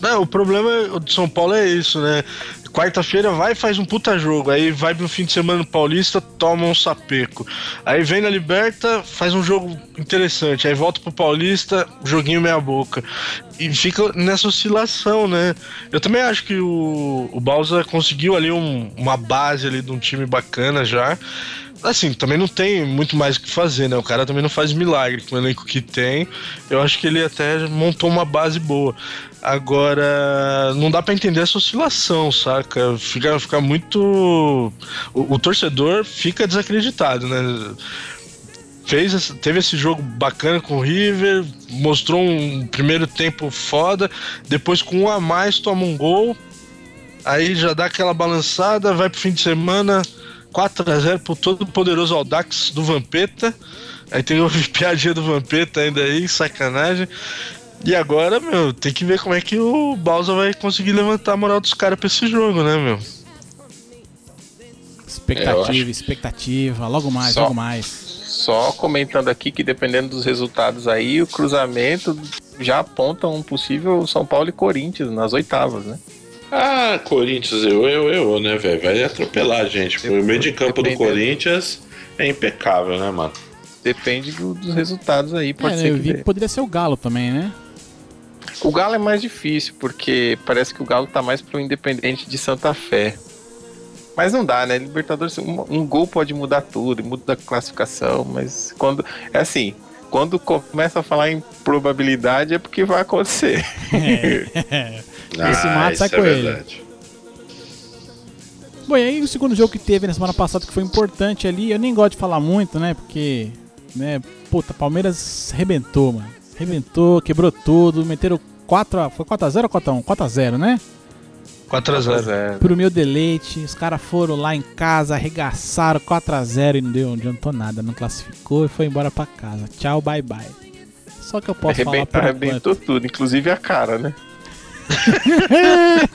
Não, o problema do São Paulo é isso, né? Quarta-feira vai faz um puta jogo. Aí vai pro fim de semana no Paulista, toma um sapeco. Aí vem na Liberta, faz um jogo interessante. Aí volta pro Paulista, joguinho meia-boca. E fica nessa oscilação, né? Eu também acho que o, o Balsa conseguiu ali um, uma base ali de um time bacana já assim, também não tem muito mais o que fazer, né? O cara também não faz milagre com o elenco que tem. Eu acho que ele até montou uma base boa. Agora, não dá para entender essa oscilação, saca? Fica, fica muito. O, o torcedor fica desacreditado, né? Fez, teve esse jogo bacana com o River, mostrou um primeiro tempo foda, depois com um a mais toma um gol, aí já dá aquela balançada, vai pro fim de semana, 4x0 pro todo poderoso Audax do Vampeta. Aí tem o piadinha do Vampeta ainda aí, sacanagem. E agora, meu, tem que ver como é que o Bowser vai conseguir levantar a moral dos caras pra esse jogo, né, meu? Expectativa, é, expectativa, logo mais, só, logo mais. Só comentando aqui que dependendo dos resultados aí, o cruzamento já aponta um possível São Paulo e Corinthians nas oitavas, né? Ah, Corinthians, eu, eu, eu, né, velho? Vai atropelar a gente. O meio de campo do Corinthians é impecável, né, mano? Depende do, dos resultados aí, pode é, ser eu que, vi que poderia ser o Galo também, né? O Galo é mais difícil, porque parece que o Galo tá mais pro Independente de Santa Fé. Mas não dá, né? Libertadores, um, um, gol pode mudar tudo, muda a classificação, mas quando. É assim, quando começa a falar em probabilidade é porque vai acontecer. É. Esse ah, mato sai é com é ele. Bom, e aí o segundo jogo que teve na semana passada que foi importante ali, eu nem gosto de falar muito, né? Porque, né, puta, Palmeiras rebentou, mano. Rebentou, quebrou tudo, meteram 4 Foi 4x0 ou 4x1? 4x0, né? 4x0. Pro meu deleite, os caras foram lá em casa, arregaçaram 4x0 e não deu, não adiantou nada, não classificou e foi embora pra casa. Tchau, bye bye. Só que eu posso Arrebenta, falar Arrebentou tudo, inclusive a cara, né?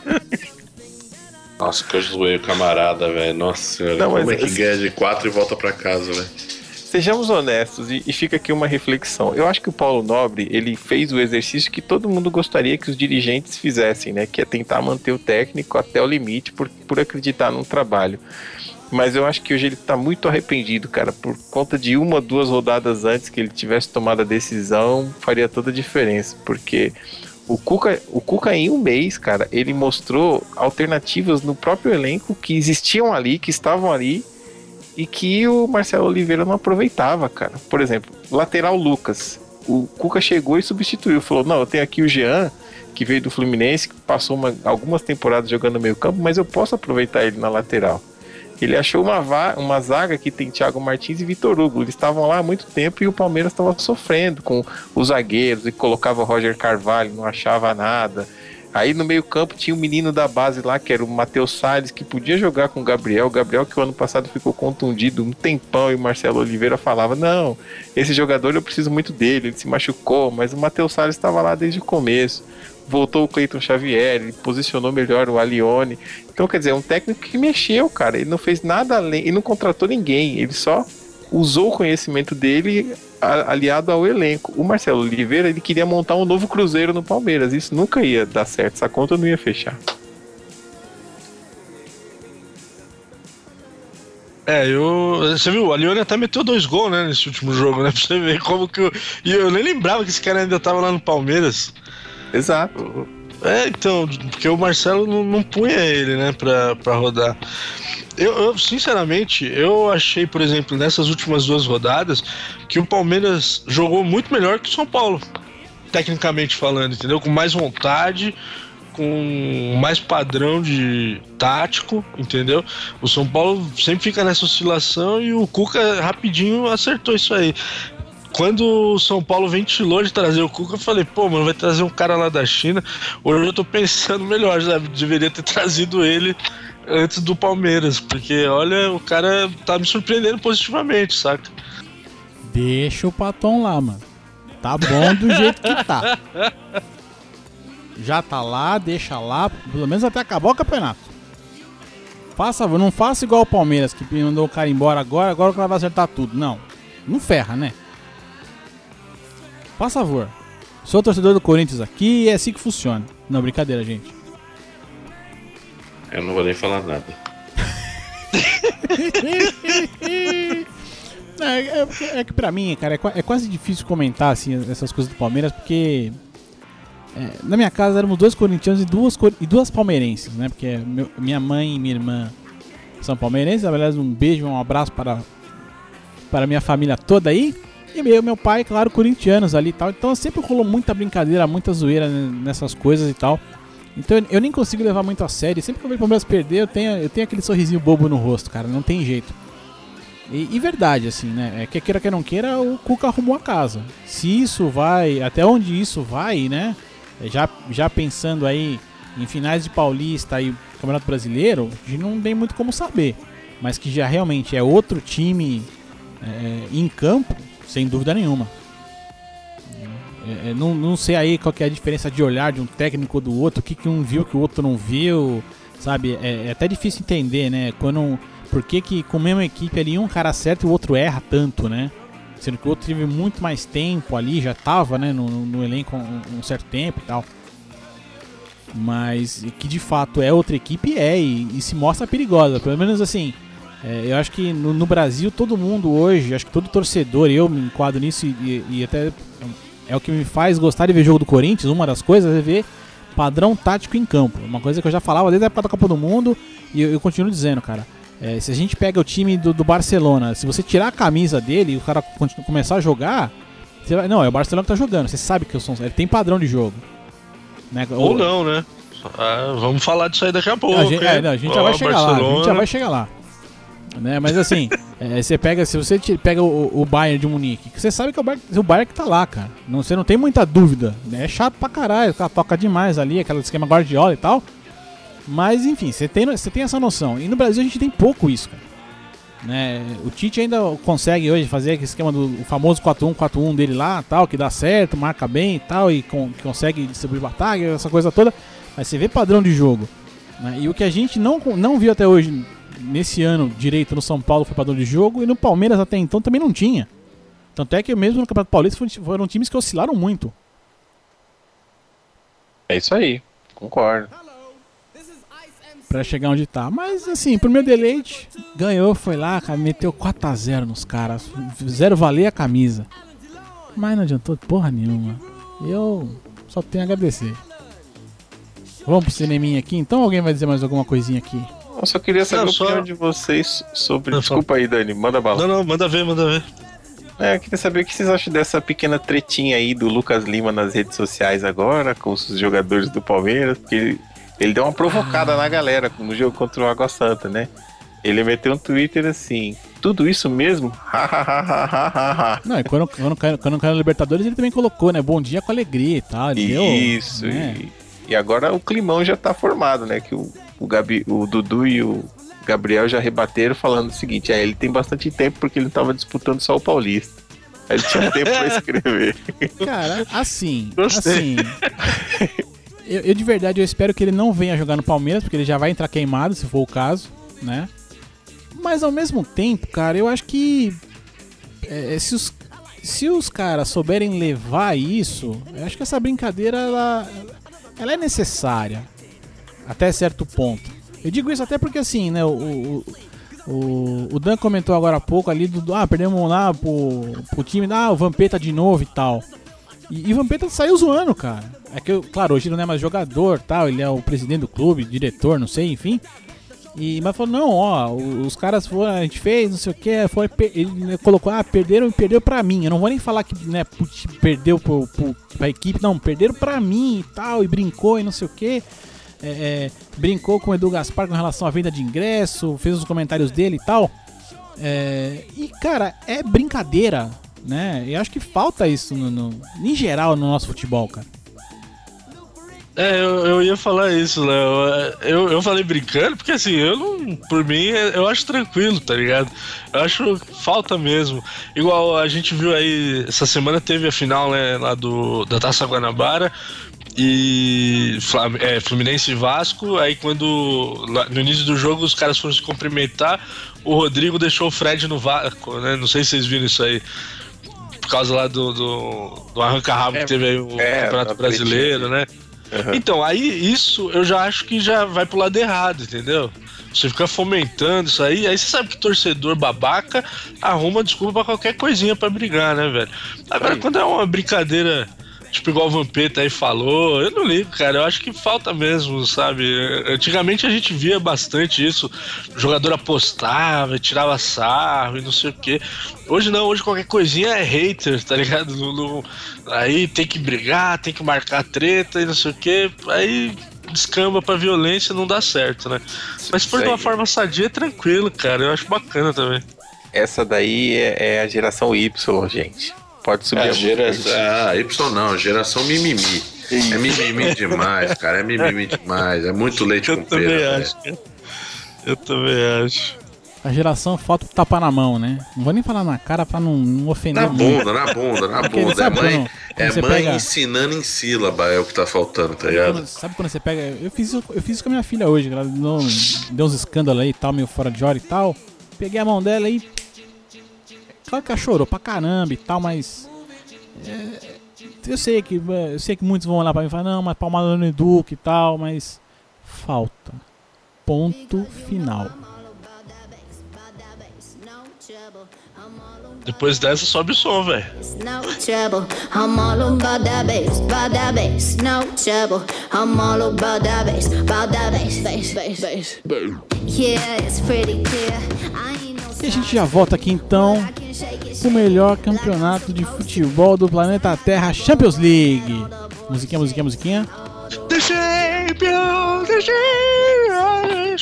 Nossa, que eu zoei o camarada, velho. Nossa senhora, Não, como é que ganha de 4 e volta para casa, velho? Sejamos honestos e, e, fica aqui uma reflexão. Eu acho que o Paulo Nobre ele fez o exercício que todo mundo gostaria que os dirigentes fizessem, né? Que é tentar manter o técnico até o limite por, por acreditar num trabalho. Mas eu acho que hoje ele tá muito arrependido, cara. Por conta de uma ou duas rodadas antes que ele tivesse tomado a decisão, faria toda a diferença. Porque o Cuca, o Cuca, em um mês, cara, ele mostrou alternativas no próprio elenco que existiam ali, que estavam ali e que o Marcelo Oliveira não aproveitava, cara. Por exemplo, lateral Lucas. O Cuca chegou e substituiu. Falou: Não, eu tenho aqui o Jean, que veio do Fluminense, que passou uma, algumas temporadas jogando no meio campo, mas eu posso aproveitar ele na lateral. Ele achou uma, uma zaga que tem Thiago Martins e Vitor Hugo. Eles estavam lá há muito tempo e o Palmeiras estava sofrendo com os zagueiros e colocava Roger Carvalho, não achava nada. Aí no meio-campo tinha um menino da base lá, que era o Matheus Salles, que podia jogar com o Gabriel. O Gabriel, que o ano passado ficou contundido um tempão, e o Marcelo Oliveira falava: Não, esse jogador eu preciso muito dele, ele se machucou, mas o Matheus Salles estava lá desde o começo voltou o Cleiton Xavier, ele posicionou melhor o Alione. Então, quer dizer, é um técnico que mexeu, cara. Ele não fez nada além, ele não contratou ninguém, ele só usou o conhecimento dele aliado ao elenco. O Marcelo Oliveira, ele queria montar um novo Cruzeiro no Palmeiras. Isso nunca ia dar certo, essa conta não ia fechar. É, eu. Você viu, o Alione até meteu dois gols, né, nesse último jogo, né? Pra você ver como que. Eu, e eu nem lembrava que esse cara ainda tava lá no Palmeiras. Exato. É, então, porque o Marcelo não, não punha ele, né, pra, pra rodar. Eu, eu, sinceramente, eu achei, por exemplo, nessas últimas duas rodadas, que o Palmeiras jogou muito melhor que o São Paulo, tecnicamente falando, entendeu? Com mais vontade, com mais padrão de tático, entendeu? O São Paulo sempre fica nessa oscilação e o Cuca rapidinho acertou isso aí quando o São Paulo ventilou de trazer o Cuca, eu falei, pô, mano, vai trazer um cara lá da China. Hoje eu tô pensando melhor, já deveria ter trazido ele antes do Palmeiras, porque olha, o cara tá me surpreendendo positivamente, saca? Deixa o Paton lá, mano. Tá bom do jeito que tá. Já tá lá, deixa lá, pelo menos até acabar o campeonato. Faça, não faça igual o Palmeiras, que mandou o cara embora agora, agora o cara vai acertar tudo. Não, não ferra, né? Por favor. Sou torcedor do Corinthians aqui e é assim que funciona. Não, brincadeira, gente. Eu não vou nem falar nada. é, é, é, que pra mim, cara, é, é, quase difícil comentar assim, essas coisas do Palmeiras, porque é, na minha casa éramos dois corintianos e duas, e duas palmeirenses, né? Porque meu, minha mãe e minha irmã são palmeirenses. Aliás, um beijo, um abraço para, para minha família toda aí. E meu, meu pai, claro, corintianos ali e tal. Então sempre rolou muita brincadeira, muita zoeira nessas coisas e tal. Então eu nem consigo levar muito a sério. Sempre que eu vejo o Palmeiras perder, eu tenho, eu tenho aquele sorrisinho bobo no rosto, cara. Não tem jeito. E, e, verdade, assim, né? É que queira que não queira, o Cuca arrumou a casa. Se isso vai, até onde isso vai, né? É, já, já pensando aí em finais de Paulista e Campeonato Brasileiro, a gente não tem muito como saber. Mas que já realmente é outro time é, em campo, sem dúvida nenhuma. É, é, não, não sei aí qual é a diferença de olhar de um técnico do outro, o que, que um viu que o outro não viu, sabe? É, é até difícil entender, né? Quando, por que, que com a mesma equipe ali um cara acerta e o outro erra tanto, né? Sendo que o outro teve muito mais tempo ali, já tava né, no, no elenco um, um certo tempo e tal. Mas que de fato é outra equipe, é, e, e se mostra perigosa. Pelo menos assim, é, eu acho que no, no, Brasil todo mundo hoje, acho que todo torcedor, eu me enquadro nisso e, e, até é o que me faz gostar de ver jogo do Corinthians. Uma das coisas é ver padrão tático em campo. Uma coisa que eu já falava desde a época da Copa do Mundo e eu, eu continuo dizendo, cara. É, se a gente pega o time do, do, Barcelona, se você tirar a camisa dele e o cara começar a jogar, vai, não, é o Barcelona que tá jogando. Você sabe que ele tem padrão de jogo. Né? Ou, Ou não, né? Ah, vamos falar disso aí daqui a pouco. A gente, é, não, a gente já vai chegar Barcelona. lá. A gente já vai chegar lá. Né? Mas assim, é, você pega, se você pega o, o Bayern de Munique, você sabe que é o Bayern, o Bayern que tá lá, cara. Não, você não tem muita dúvida. Né? É chato pra caralho, o cara toca demais ali, aquele esquema Guardiola e tal. Mas enfim, você tem, você tem essa noção. E no Brasil a gente tem pouco isso, cara. Né? O Tite ainda consegue hoje fazer aquele esquema do famoso 4-1-4-1 dele lá, tal, que dá certo, marca bem e tal, e com, consegue distribuir batalha, essa coisa toda. Mas você vê padrão de jogo Né? E o que a gente não, não viu até hoje, nesse ano, direito no São Paulo foi padrão de jogo, e no Palmeiras até então também não tinha. Tanto é que mesmo no Campeonato Paulista foram times que oscilaram muito. É isso aí, concordo. Pra chegar onde tá. Mas assim, pro meu deleite, ganhou, foi lá, meteu 4x0 nos caras. Zero valer a camisa. Mas não adiantou porra nenhuma. Eu só tenho a agradecer. Vamos pro cineminha aqui então? Alguém vai dizer mais alguma coisinha aqui? Eu só queria saber não, a opinião só... de vocês sobre. Não, Desculpa só... aí, Dani, manda bala. Não, não, manda ver, manda ver. É, eu queria saber o que vocês acham dessa pequena tretinha aí do Lucas Lima nas redes sociais agora, com os jogadores do Palmeiras, porque ele, ele deu uma provocada ah. na galera no jogo contra o Água Santa, né? Ele meteu um Twitter assim, tudo isso mesmo? Não, e quando, quando, quando, quando caiu no Libertadores ele também colocou, né? Bom dia com alegria e tal. Isso, deu, né? e e agora o climão já tá formado, né? Que o, o, Gabi, o Dudu e o Gabriel já rebateram falando o seguinte: é, ele tem bastante tempo porque ele tava disputando só o Paulista. Ele tinha tempo pra escrever. Cara, assim. Gostei. Assim. eu, eu, de verdade eu espero que ele não venha jogar no Palmeiras, porque ele já vai entrar queimado, se for o caso, né? Mas ao mesmo tempo, cara, eu acho que. É, se os, se os caras souberem levar isso, eu acho que essa brincadeira ela, ela é necessária até certo ponto. Eu digo isso até porque assim, né, o, o, o Dan comentou agora há pouco ali do ah, perdemos lá pro, pro time, ah, o Vampeta de novo e tal. E, e Vampeta saiu zoando, cara. É que, claro, hoje ele não é mais jogador, tal, ele é o presidente do clube, diretor, não sei, enfim. E, mas falou, não, ó, os caras foram, a gente fez, não sei o que, foi, ele colocou, ah, perderam e perdeu pra mim. Eu não vou nem falar que, né, perdeu pro, pro, pra equipe, não, perderam pra mim e tal, e brincou e não sei o que. É, é, brincou com o Edu Gaspar com relação à venda de ingresso, fez os comentários dele e tal. É, e, cara, é brincadeira, né? Eu acho que falta isso, no, no, em geral, no nosso futebol, cara. É, eu, eu ia falar isso, Léo. Eu, eu falei brincando, porque assim, eu não. Por mim, eu acho tranquilo, tá ligado? Eu acho falta mesmo. Igual a gente viu aí, essa semana teve a final, né, lá do, da Taça Guanabara. E é, Fluminense e Vasco. Aí, quando no início do jogo os caras foram se cumprimentar, o Rodrigo deixou o Fred no Vasco, né? Não sei se vocês viram isso aí por causa lá do, do, do arranca-rabo é, que teve aí o é, Campeonato Brasileiro, né? Uhum. Então, aí isso eu já acho que já vai pro lado errado, entendeu? Você fica fomentando isso aí, aí você sabe que torcedor babaca arruma desculpa pra qualquer coisinha para brigar, né, velho? Agora, aí. quando é uma brincadeira Tipo, igual o Vampeta aí falou, eu não ligo, cara. Eu acho que falta mesmo, sabe? Antigamente a gente via bastante isso. O jogador apostava, tirava sarro e não sei o quê. Hoje não, hoje qualquer coisinha é hater, tá ligado? No, no, aí tem que brigar, tem que marcar treta e não sei o quê. Aí descamba pra violência não dá certo, né? Mas se for de uma forma sadia, é tranquilo, cara. Eu acho bacana também. Essa daí é, é a geração Y, gente. Pode subir é, a geração. Ah, Y não, geração mimimi. É mimimi demais, cara. É mimimi demais. É muito leite Eu com também pera, acho. Eu também acho. A geração foto tapar na mão, né? Não vou nem falar na cara pra não, não ofender Na bunda, na bunda, na Porque, bunda. É mãe, é mãe pega... ensinando em sílaba, é o que tá faltando, tá ligado? Quando, sabe quando você pega. Eu fiz, isso, eu fiz isso com a minha filha hoje, ela deu, deu uns escândalos aí e tal, meio fora de hora e tal. Peguei a mão dela e Claro que ela chorou pra caramba e tal, mas. É, eu sei que eu sei que muitos vão olhar pra mim e falar, não, mas palmada no Duque e tal, mas falta. Ponto final. Depois dessa sobe o som, velho. No trouble, I'm all about that bass, about that bass. No trouble, I'm all about that bass, about that bass, bass, bass, bass. Yeah, it's pretty clear. E a gente já volta aqui então o melhor campeonato de futebol do planeta Terra, Champions League. Musiquinha, musiquinha, musiquinha. The Champions, The Champions,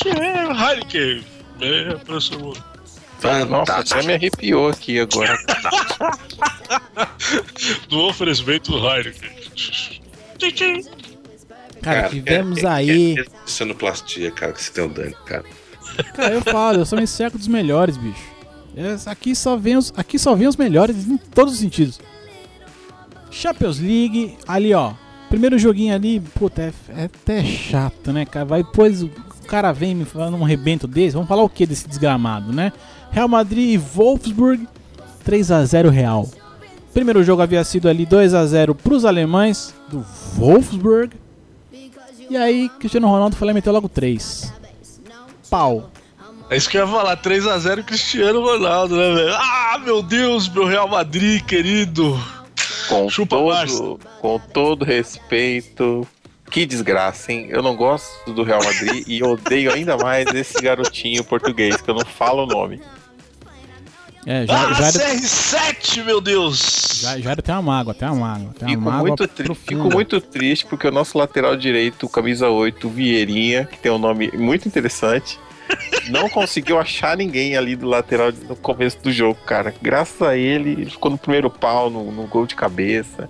Heineken. É, professor. Nossa, até me arrepiou aqui agora. no oferecimento do Heineken. Cara, cara tivemos é, é, aí. É, sonoplastia, cara, que você tem o um dano, cara. Cara, eu falo, eu sou um cerco dos melhores, bicho. Aqui só, vem os, aqui só vem os melhores em todos os sentidos. Champions League, ali ó. primeiro joguinho ali, puta, é, é até chato, né, cara? Vai depois o cara vem me falando um rebento desse, vamos falar o que desse desgramado, né? Real Madrid e Wolfsburg, 3 a 0 Real. Primeiro jogo havia sido ali 2 a 0 para os alemães do Wolfsburg. E aí Cristiano Ronaldo foi lá e meteu logo 3. Pau. É isso que eu ia falar, 3x0 Cristiano Ronaldo, né, velho? Ah, meu Deus, meu Real Madrid, querido. Com Chupa todo, com todo respeito, que desgraça, hein? Eu não gosto do Real Madrid e odeio ainda mais esse garotinho português, que eu não falo o nome. É, já, ah, já era... CR7, meu Deus! Já, já era tem uma mágoa, tem uma mágoa. Tem fico, uma mágoa muito tri... fico muito triste porque o nosso lateral direito, camisa 8, Vieirinha, que tem um nome muito interessante, não conseguiu achar ninguém ali do lateral no começo do jogo, cara. Graças a ele, ele ficou no primeiro pau, no, no gol de cabeça.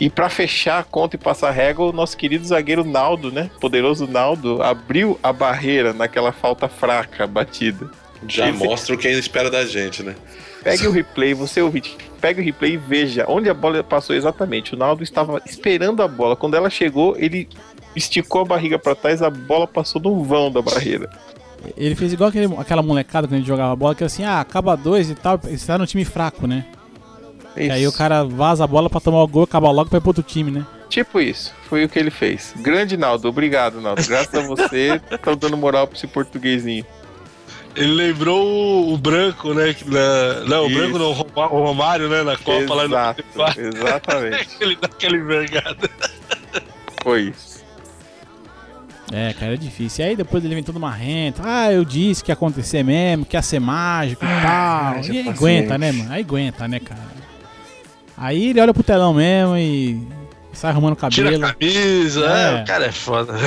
E para fechar a conta e passar a régua, o nosso querido zagueiro Naldo, né? Poderoso Naldo, abriu a barreira naquela falta fraca batida. Já Ele mostra o que ainda espera da gente, né? Pegue o replay, você ouvinte, pegue o replay e veja onde a bola passou exatamente. O Naldo estava esperando a bola. Quando ela chegou, ele esticou a barriga para trás, a bola passou no vão da barreira. Ele fez igual aquele, aquela molecada quando a gente jogava bola, que assim, ah, acaba dois e tal, você tá no time fraco, né? Isso. E aí o cara vaza a bola para tomar o gol, acaba logo pra ir pro outro time, né? Tipo isso, foi o que ele fez. Grande Naldo, obrigado, Naldo. Graças a você, estão dando moral pra esse portuguesinho. Ele lembrou o, o branco, né? Na, não, isso. o branco não, o Romário, né? Na Copa Exato, lá no Exatamente. ele dá aquela envergada. Foi isso. É, cara, é difícil. E aí depois ele vem todo marrento. Ah, eu disse que ia acontecer mesmo, que ia ser mágico e tal. E aí aguenta, né, mano? Aí aguenta, né, cara? Aí ele olha pro telão mesmo e sai arrumando o cabelo. Tira a camisa, é. é o cara é foda.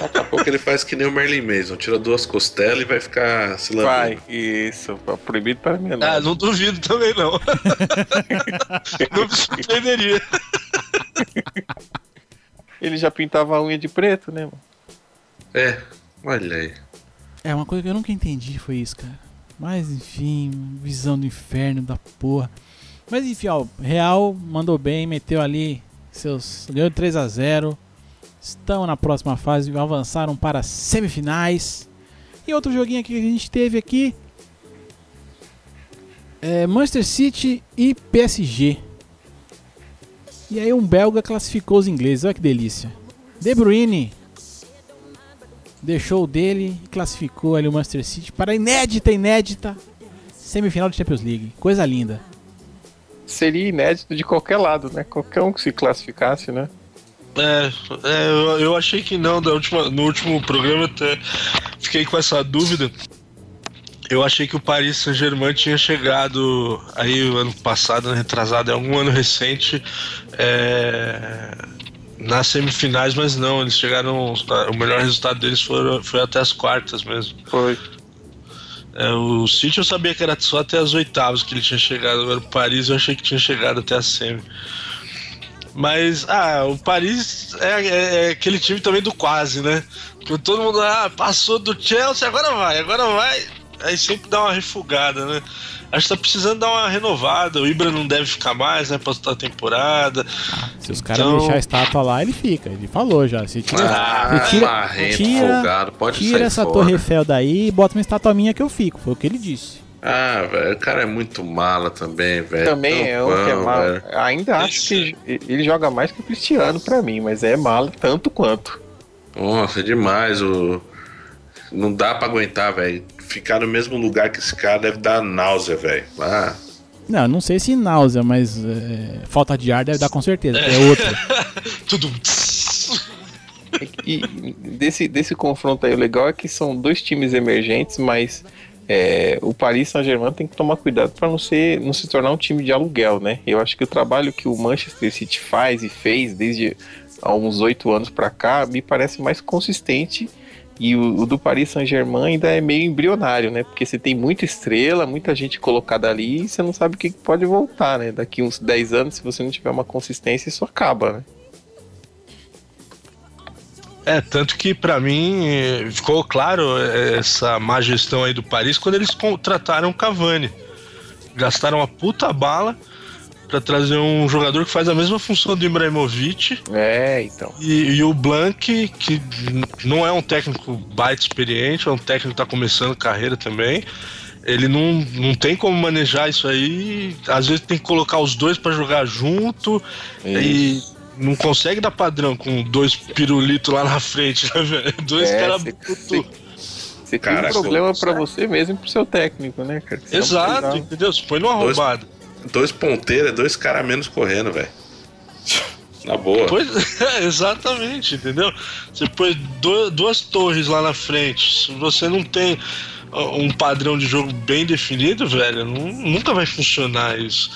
Daqui a pouco ele faz que nem o Merlin Mason, tira duas costelas e vai ficar se lambendo. Vai, isso, proibido para mim. Ah, não duvido também não. não me surpreenderia. Ele já pintava a unha de preto, né, mano? É, olha aí. É, uma coisa que eu nunca entendi foi isso, cara. Mas enfim, visão do inferno da porra. Mas enfim, ó, Real mandou bem, meteu ali seus. ganhou 3 a 0 Estão na próxima fase, avançaram para semifinais. E outro joguinho aqui que a gente teve aqui é Manchester City e PSG. E aí um belga classificou os ingleses, olha que delícia. De Bruyne deixou o dele e classificou ali o Manchester City para a inédita, inédita semifinal de Champions League. Coisa linda seria inédito de qualquer lado, né? Qualquer um que se classificasse, né? É, é eu, achei que não, da última, no último programa até fiquei com essa dúvida. Eu achei que o Paris Saint-Germain tinha chegado aí o ano passado, retrasado, é algum ano recente, é, nas semifinais, mas não, eles chegaram. O melhor resultado deles foi, foi até as quartas mesmo. Foi. É, o City eu sabia que era só até as oitavas que ele tinha chegado. Agora o Paris eu achei que tinha chegado até a semi. Mas, ah, o Paris é, é, é, aquele time também do quase, né? Que todo mundo, ah, passou do Chelsea, agora vai, agora vai. Aí sempre dá uma refugada, né? Acho que tá precisando dar uma renovada. O Ibra não deve ficar mais, né? Pra a temporada. Ah, se os caras então... deixar a estátua lá, ele fica. Ele falou já. Se tira, ah, se tira, marrento, tira, folgado, pode tira essa fora. Torre Eiffel daí e bota uma estátua minha que eu fico. Foi o que ele disse. Ah, velho, o cara é muito mala também, velho. Também é um que é mala. Ainda acho que ele joga mais que o Cristiano pra mim, mas é mala tanto quanto. Nossa, é demais. O... Não dá pra aguentar, velho ficar no mesmo lugar que esse cara deve dar náusea, velho. Ah. Não, não sei se náusea, mas é, falta de ar deve dar com certeza. É, é outra. Tudo. E desse, desse confronto aí, o legal é que são dois times emergentes, mas é, o Paris Saint-Germain tem que tomar cuidado para não, ser, não se tornar um time de aluguel, né? Eu acho que o trabalho que o Manchester City faz e fez desde há uns oito anos para cá me parece mais consistente e o, o do Paris Saint-Germain ainda é meio embrionário, né? Porque você tem muita estrela, muita gente colocada ali e você não sabe o que pode voltar, né? Daqui uns 10 anos, se você não tiver uma consistência, isso acaba, né? É, tanto que para mim ficou claro essa má gestão aí do Paris quando eles contrataram o Cavani. Gastaram uma puta bala para trazer um jogador que faz a mesma função do Ibrahimovic. É, então. E, e, o Blank, que não é um técnico baita experiente, é um técnico que tá começando carreira também. Ele não, não tem como manejar isso aí. Às vezes tem que colocar os dois para jogar junto. Isso. E não consegue dar padrão com dois pirulitos lá na frente, né, velho? Dois é, caras Você tem um problema para você mesmo e pro seu técnico, né, cara? Você Exato, entendeu? Você põe numa dois, roubada. Dois ponteiros, dois caras menos correndo, velho. Na boa. Pois, é, exatamente, entendeu? Você põe duas torres lá na frente. Se você não tem um padrão de jogo bem definido, velho, não, nunca vai funcionar isso.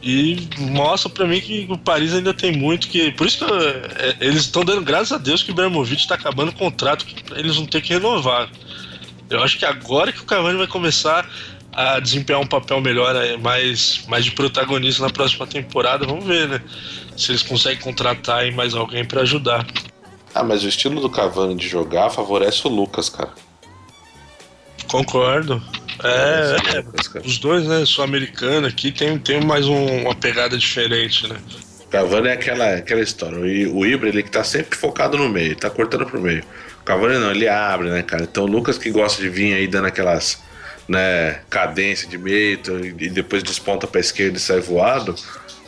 E mostra para mim que o Paris ainda tem muito que. Por isso que é, eles estão dando graças a Deus que o Ibrahimovic está acabando o contrato, que eles vão ter que renovar. Eu acho que agora que o Cavani vai começar a desempenhar um papel melhor, mais, mais de protagonista na próxima temporada, vamos ver, né? Se eles conseguem contratar aí mais alguém para ajudar. Ah, mas o estilo do Cavani de jogar favorece o Lucas, cara. Concordo. É, é, é os dois, né? Sul-americano aqui tem, tem mais um, uma pegada diferente, né? Cavani é aquela, aquela história. O, o Ibra, ele que tá sempre focado no meio, tá cortando pro meio. O Cavani não, ele abre, né, cara? Então o Lucas que gosta de vir aí dando aquelas, né, cadência de meio e depois desponta pra esquerda e sai voado,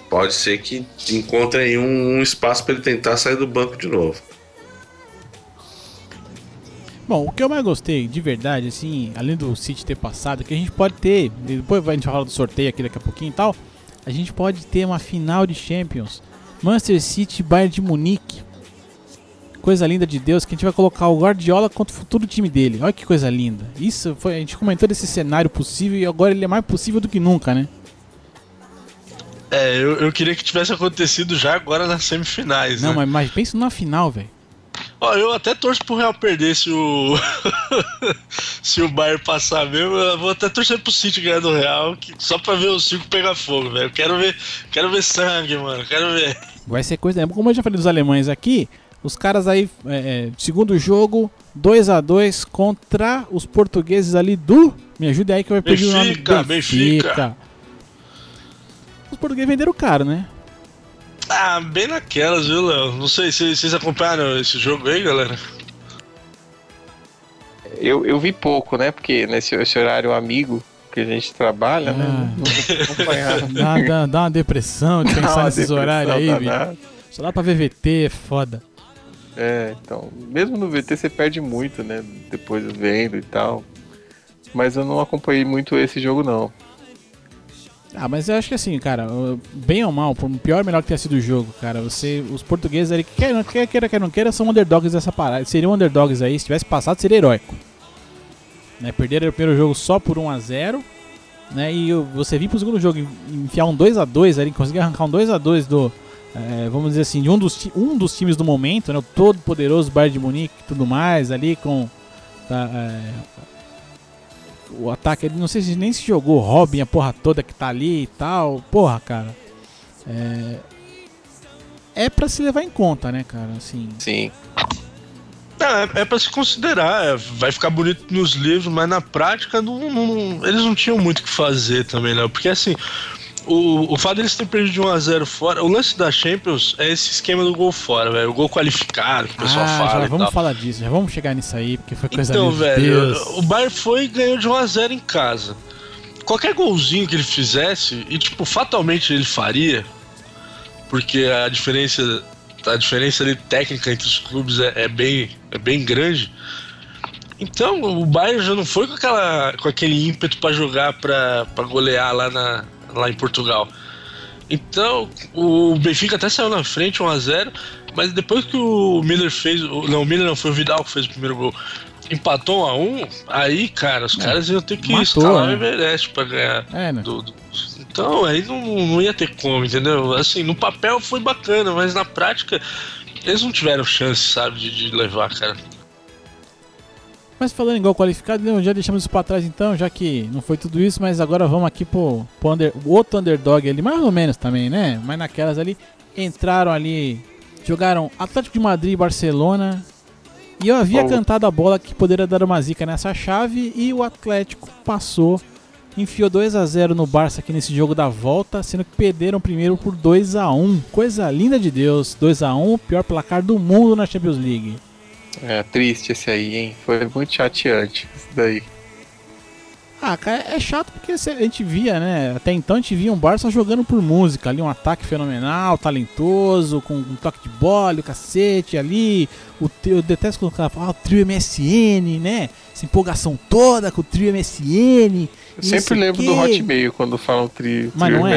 pode ser que encontre aí um, um espaço para ele tentar sair do banco de novo. Bom, o que eu mais gostei, de verdade, assim, além do City ter passado, que a gente pode ter, depois a gente falar do sorteio aqui daqui a pouquinho e tal, a gente pode ter uma final de Champions. Manchester City Bayern de Munique. Coisa linda de Deus, que a gente vai colocar o Guardiola contra o futuro time dele. Olha que coisa linda. Isso foi, a gente comentou desse cenário possível e agora ele é mais possível do que nunca, né? É, eu, eu queria que tivesse acontecido já agora nas semifinais. Não, né? mas, mas pensa na final, velho. Ó, eu até torço pro Real perder se o. se o Bayern passar mesmo. Eu vou até torcer pro City ganhar do Real, que... só pra ver o circo pegar fogo, velho. Quero ver, quero ver sangue, mano. Quero ver. Vai ser coisa. Como eu já falei dos alemães aqui, os caras aí, é, é segundo jogo, 2 a 2 contra os portugueses ali do. Me ajude aí que eu vou pedir o nome. Benfica, Benfica. Os portugueses venderam caro, né? Ah, bem naquelas, viu, Léo? Não sei se vocês acompanharam esse jogo aí, galera. Eu, eu vi pouco, né? Porque nesse esse horário amigo que a gente trabalha, né? ah. né? Não, dá, dá, dá, uma depressão de pensar nesses horários aí, velho. Só dá pra ver VT, é foda. É, então, mesmo no VT você perde muito, né? Depois vendo e tal. Mas eu não acompanhei muito esse jogo, não. Ah, mas eu acho que assim, cara, bem ou mal, por pior ou melhor que tenha sido o jogo, cara, você, os portugueses ali, quer, quer queira, quer não queira, são underdogs dessa parada. Seriam underdogs aí, se tivesse passado, seria heróico. Né, perderam o primeiro jogo só por 1 a 0 né, e você vir pro segundo jogo enfiar um 2 a 2 ali, conseguir arrancar um 2 a 2 do, é, vamos dizer assim, de um dos, um dos times do momento, né, o todo poderoso Bayern de Munique e tudo mais, ali com tá, é, o ataque, ele não sei se nem se jogou Robin, a porra toda que tá ali e tal. Porra, cara. É. É pra se levar em conta, né, cara? Assim. Sim. É, é pra se considerar, é, vai ficar bonito nos livros, mas na prática não, não, eles não tinham muito o que fazer também, né? Porque assim, o, o fato deles terem perdido de 1x0 fora, o lance da Champions é esse esquema do gol fora, velho. O gol qualificado, que o pessoal ah, fala. Já vamos tal. falar disso, já vamos chegar nisso aí, porque foi coisa Então, velho, o Bayern foi e ganhou de 1x0 em casa. Qualquer golzinho que ele fizesse, e tipo, fatalmente ele faria, porque a diferença. A diferença ali técnica entre os clubes é, é bem, é bem grande. Então, o Bayern já não foi com, aquela, com aquele ímpeto para jogar, para golear lá na, lá em Portugal. Então, o Benfica até saiu na frente 1 a 0 mas depois que o Miller fez. Não, o Miller não, foi o Vidal que fez o primeiro gol. Empatou 1 a 1 aí, cara, os é, caras iam ter que matou, escalar né? o Everest pra ganhar. É, né? do, do... Então, aí não, não ia ter como, entendeu? Assim, no papel foi bacana, mas na prática eles não tiveram chance, sabe, de, de levar, cara. Mas falando igual qualificado, já deixamos isso pra trás então, já que não foi tudo isso, mas agora vamos aqui pro, pro under, outro underdog ali, mais ou menos também, né? Mas naquelas ali, entraram ali, jogaram Atlético de Madrid e Barcelona. E eu havia oh. cantado a bola que poderia dar uma zica nessa chave e o Atlético passou enfiou 2 a 0 no Barça aqui nesse jogo da volta, sendo que perderam primeiro por 2 a 1 Coisa linda de Deus, 2 a 1 pior placar do mundo na Champions League. É triste esse aí, hein? Foi muito chateante isso daí. Ah, cara, é chato porque a gente via, né? Até então a gente via um Barça jogando por música ali, um ataque fenomenal, talentoso, com um toque de bola, o cacete ali. O, eu detesto quando o cara fala, ah, o trio MSN, né? Essa empolgação toda com o trio MSN. Eu sempre lembro do Hotmail quando falam trio. Mas trio não é?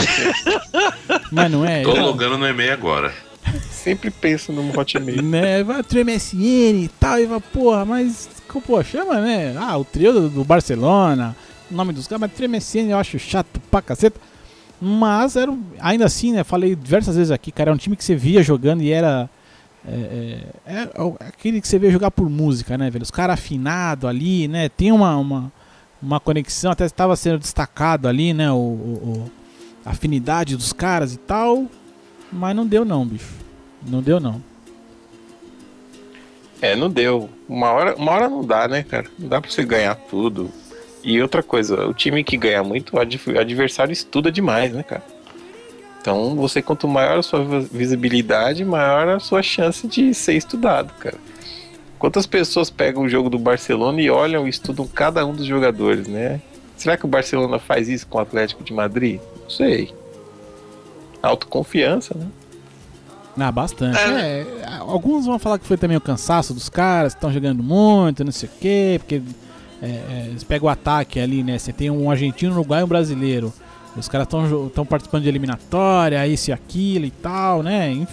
Mas não é? Tô logando no e-mail agora. Sempre penso no Hotmail. né? Vai trio MSN e tal, e vai, porra, mas. Pô, chama, né? Ah, o trio do, Barcelona o nome dos caras, mas trio MSN eu acho chato pra caceta. Mas era, ainda assim, né? Falei diversas vezes aqui, cara, é um time que você via jogando e era. É, é, é aquele que você vê jogar por música, né, velho? Os caras afinados ali, né? Tem uma, uma, uma conexão, até estava sendo destacado ali, né? O, o, a afinidade dos caras e tal. Mas não deu, não, bicho. Não deu, não. É, não deu. Uma hora, uma hora não dá, né, cara? Não dá pra você ganhar tudo. E outra coisa, o time que ganha muito, o adversário estuda demais, né, cara? Então, você quanto maior a sua visibilidade, maior a sua chance de ser estudado, cara. Quantas pessoas pegam o jogo do Barcelona e olham e estudam cada um dos jogadores, né? Será que o Barcelona faz isso com o Atlético de Madrid? Não sei. Autoconfiança, né? Ah, bastante. É. É, alguns vão falar que foi também o cansaço dos caras que estão jogando muito, não sei o quê, porque é, é, você pega o ataque ali, né? Você tem um argentino, um uruguai e um brasileiro. Os caras estão participando de eliminatória, isso e aquilo e tal, né?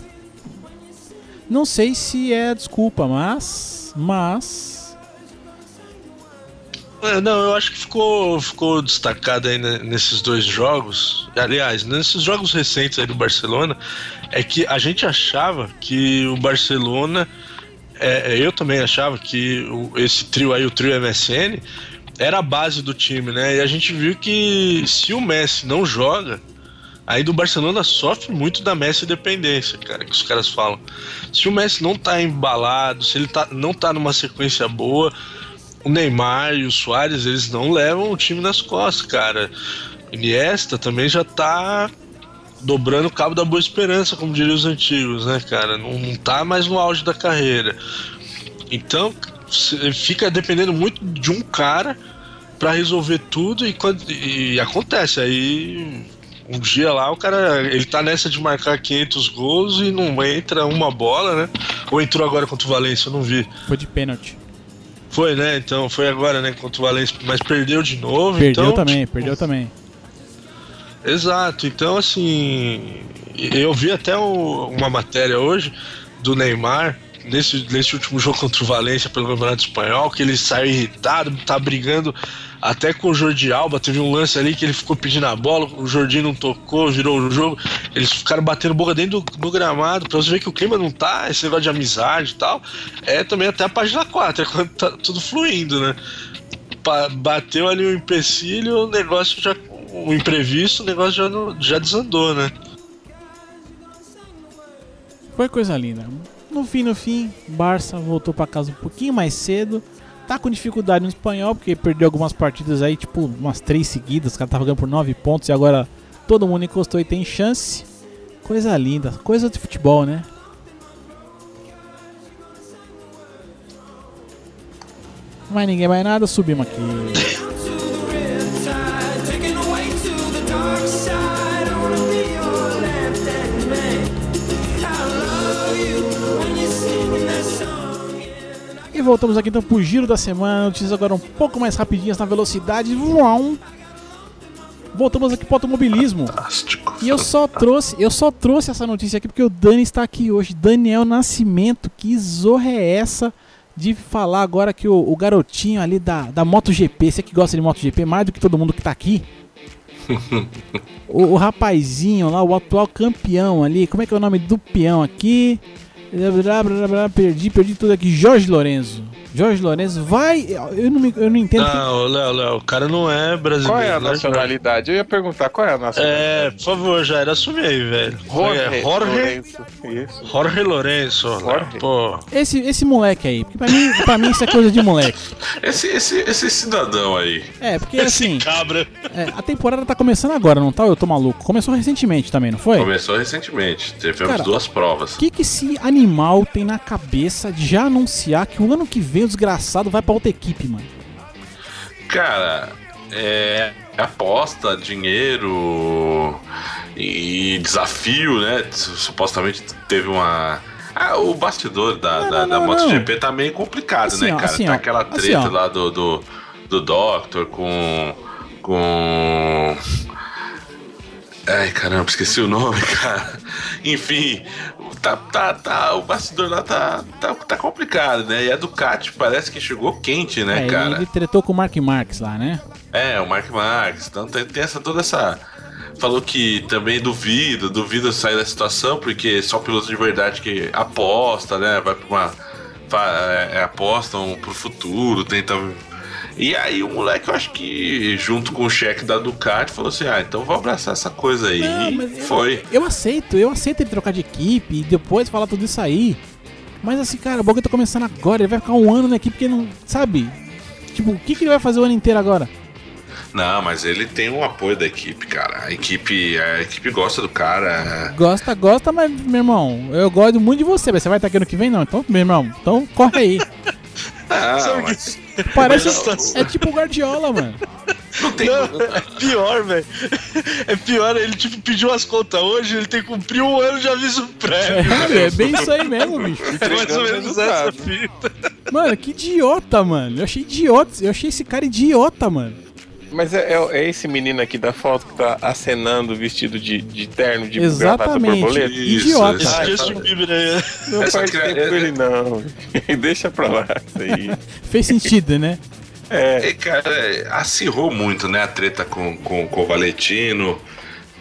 Não sei se é desculpa, mas. Mas. É, não, eu acho que ficou, ficou destacado aí nesses dois jogos. Aliás, nesses jogos recentes aí do Barcelona, é que a gente achava que o Barcelona é, é, eu também achava que o, esse trio aí, o trio MSN, era a base do time, né? E a gente viu que se o Messi não joga, aí do Barcelona sofre muito da Messi dependência, cara, que os caras falam. Se o Messi não tá embalado, se ele tá, não tá numa sequência boa, o Neymar e o Soares, eles não levam o time nas costas, cara. Iniesta também já tá dobrando o cabo da boa esperança, como diriam os antigos, né, cara? Não, não tá mais no auge da carreira. Então, fica dependendo muito de um cara para resolver tudo e, quando, e acontece. Aí um dia lá o cara ele tá nessa de marcar 500 gols e não entra uma bola, né? Ou entrou agora contra o Valência, eu não vi. Foi de pênalti. Foi, né? Então foi agora, né? Contra o Valência, mas perdeu de novo. Perdeu então, também, tipo, perdeu também. Exato, então assim, eu vi até o, uma matéria hoje do Neymar nesse, nesse último jogo contra o Valência pelo Campeonato Espanhol, que ele saiu irritado, tá brigando até com o Jordi Alba, teve um lance ali que ele ficou pedindo a bola, o Jordi não tocou, virou o jogo, eles ficaram batendo boca dentro do, do, gramado, pra você ver que o clima não tá, esse negócio de amizade e tal, é também até a página 4, é quando tá tudo fluindo, né? bateu ali o um empecilho, o negócio já o imprevisto, o negócio já, já desandou, né? Foi coisa linda. No fim, no fim, Barça voltou para casa um pouquinho mais cedo. Tá com dificuldade no espanhol, porque perdeu algumas partidas aí, tipo, umas três seguidas. O cara tava ganhando por nove pontos e agora todo mundo encostou e tem chance. Coisa linda, coisa de futebol, né? Mais ninguém mais nada, subimos aqui. E voltamos aqui então pro giro da semana. Notícias agora um pouco mais rapidinhas na velocidade. Voltamos aqui pro automobilismo. Fantástico. E eu só trouxe, eu só trouxe essa notícia aqui porque o Dani está aqui hoje. Daniel Nascimento, que zorra é essa de falar agora que o, o garotinho ali da, da MotoGP, você que gosta de MotoGP mais do que todo mundo que tá aqui. o, o rapazinho lá, o atual campeão ali, como é que é o nome do peão aqui? Perdi, perdi tudo aqui. Jorge Lorenzo. Jorge Lourenço vai. Eu não, me, eu não entendo. Não, que... Léo, Léo, o cara não é brasileiro. Qual é a né, nacionalidade? Eu ia perguntar qual é a nacionalidade. É, por favor, já era assumir aí, velho. Jorge, é, Jorge Lourenço. Isso. Jorge Lourenço. Jorge. Pô. Esse, esse moleque aí, porque pra mim, pra mim isso é coisa de moleque. Esse, esse, esse cidadão aí. É, porque esse assim. cabra. É, a temporada tá começando agora, não tá? Eu tô maluco. Começou recentemente também, não foi? Começou recentemente. Tivemos cara, duas provas. O que, que esse animal tem na cabeça de já anunciar que o ano que vem o desgraçado vai pra outra equipe, mano? Cara, é aposta, dinheiro e desafio, né? Supostamente teve uma. Ah, o bastidor da, não, da, não, da MotoGP tá meio complicado, assim, né, cara? Assim, tá aquela assim, treta assim, lá do, do, do Doctor com. com. Ai, caramba, esqueci o nome, cara. Enfim, tá, tá, tá, o bastidor lá tá, tá, tá complicado, né? E a Ducati parece que chegou quente, né, é, cara? Ele tretou com o Mark Marques lá, né? É, o Mark Marques. Então tem, tem essa toda essa. Falou que também duvida, duvida sair da situação, porque só piloto de verdade que aposta, né? Vai pra uma. É, é, apostam pro futuro, tentam e aí o moleque, eu acho que junto com o cheque da Ducati, falou assim: ah, então vou abraçar essa coisa aí. Não, e foi. Eu, eu, aceito, eu aceito ele trocar de equipe e depois falar tudo isso aí. Mas assim, cara, o bagulho tá começando agora, ele vai ficar um ano na equipe porque não. Sabe? Tipo, o que, que ele vai fazer o ano inteiro agora? Não, mas ele tem um apoio da equipe, cara. A equipe, a equipe gosta do cara. Gosta, gosta, mas, meu irmão, eu gosto muito de você. Mas você vai estar aqui ano que vem, não? Então, meu irmão, então corre aí. Ah, mas... Parece. É tipo o Guardiola, mano. Não tem. Não, é pior, velho. É pior, ele tipo pediu as contas hoje, ele tem que cumprir um ano de aviso prévio. É, é bem isso aí mesmo, bicho. É mais ou menos essa fita. Mano, que idiota, mano. Eu achei idiota. Eu achei esse cara idiota, mano. Mas é, é, é, esse menino aqui da foto que tá acenando vestido de, de terno de Exatamente. borboleta? Idiota. Esse ah, Justin Bieber aí. Não faz tempo com ele não. Deixa pra lá isso aí. Fez sentido, né? É. E, cara, acirrou muito, né, a treta com, com, com o Valentino.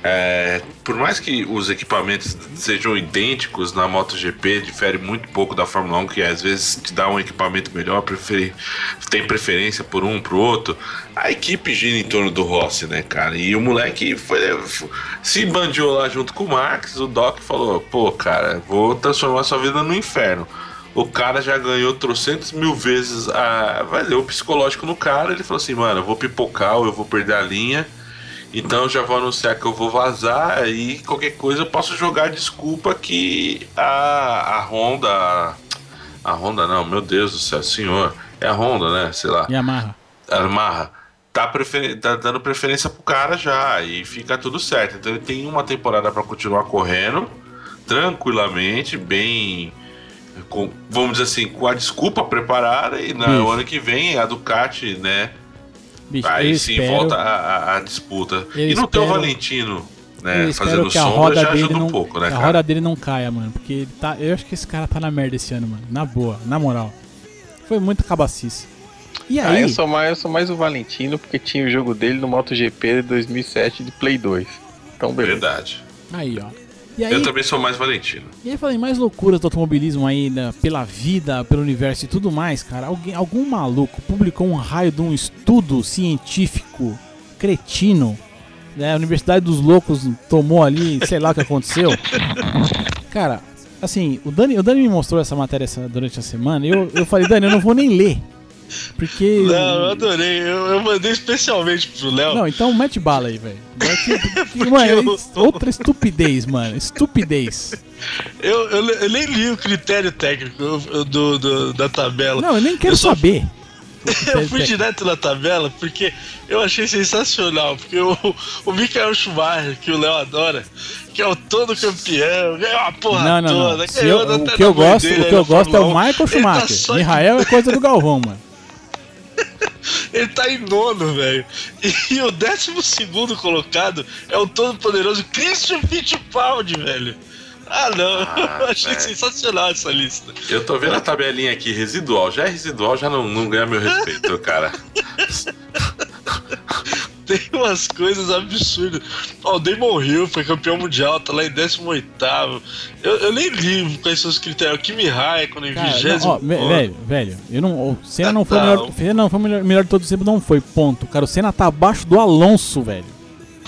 É, por mais que os equipamentos sejam idênticos na MotoGP, difere muito pouco da Fórmula 1, que às vezes te dá um equipamento melhor, prefere, tem preferência por um pro outro. A equipe gira em torno do Rossi, né, cara? E o moleque foi, se bandiou lá junto com o Max. O Doc falou: pô, cara, vou transformar sua vida no inferno. O cara já ganhou trocentos mil vezes a. Valeu o psicológico no cara. Ele falou assim: mano, eu vou pipocar, eu vou perder a linha então já vou anunciar que eu vou vazar e qualquer coisa eu posso jogar desculpa que a, a Honda. A Honda não, meu Deus do céu, senhor. É a Honda, né? Sei lá. Yamaha. Yamaha. Tá, prefer... tá dando preferência pro cara já e fica tudo certo. Então ele tem uma temporada para continuar correndo tranquilamente, bem. Com, vamos dizer assim, com a desculpa preparada e no ano que vem a Ducati, né? Bicho, Aí sim espero, volta a, a, a disputa. E não tem o Valentino, né? Fazendo sombra já ajuda não, um pouco, né? a roda dele não caia, mano. Porque ele tá. Eu acho que esse cara tá na merda esse ano, mano. Na boa, na moral. Foi muito cabacice. E aí? Ah, eu, sou mais, eu sou mais o Valentino porque tinha o jogo dele no MotoGP de 2007 de Play 2. Então, beleza. Verdade. Aí, ó. Aí, eu também sou mais Valentino. E aí falei, mais loucuras do automobilismo aí, né, pela vida, pelo universo e tudo mais, cara. Alguém, algum maluco publicou um raio de um estudo científico cretino. Né, a Universidade dos Loucos tomou ali, sei lá o que aconteceu. Cara, assim, o Dani, o Dani me mostrou essa matéria essa, durante a semana e eu, eu falei, Dani, eu não vou nem ler. Porque. Não, eu adorei. Eu, eu mandei especialmente pro Léo. Não, então mete bala aí, velho. mano, eu... outra estupidez, mano. Estupidez. Eu, eu, eu, nem li o critério técnico do, do da tabela. Não, eu nem quero eu só... saber. eu fui direto na tabela porque eu achei sensacional. Porque o, o Michael Schumacher, que o Léo adora, que é o todo campeão, ganhou a porra não, não, toda. Não. Eu, o que eu gosto, o que eu gosto é o Michael tá Schumacher. Tá Michael é coisa do Galvão, mano. Ele tá em nono, velho. E o décimo segundo colocado é o todo-poderoso Christian Fittipaldi, velho. Ah, não. Ah, achei é. sensacional essa lista. Eu tô vendo a tabelinha aqui, residual. Já é residual, já não, não ganha meu respeito, cara. tem umas coisas absurdas. Ó, o Damon Hill foi campeão mundial, tá lá em 18. Eu, eu nem li quais são os critérios. O Kimi Raikkonen em 20. Velho, velho, eu não, o Senna não foi o melhor, Senna não foi melhor, melhor de todos os tempos, não foi, ponto. Cara, o Senna tá abaixo do Alonso, velho.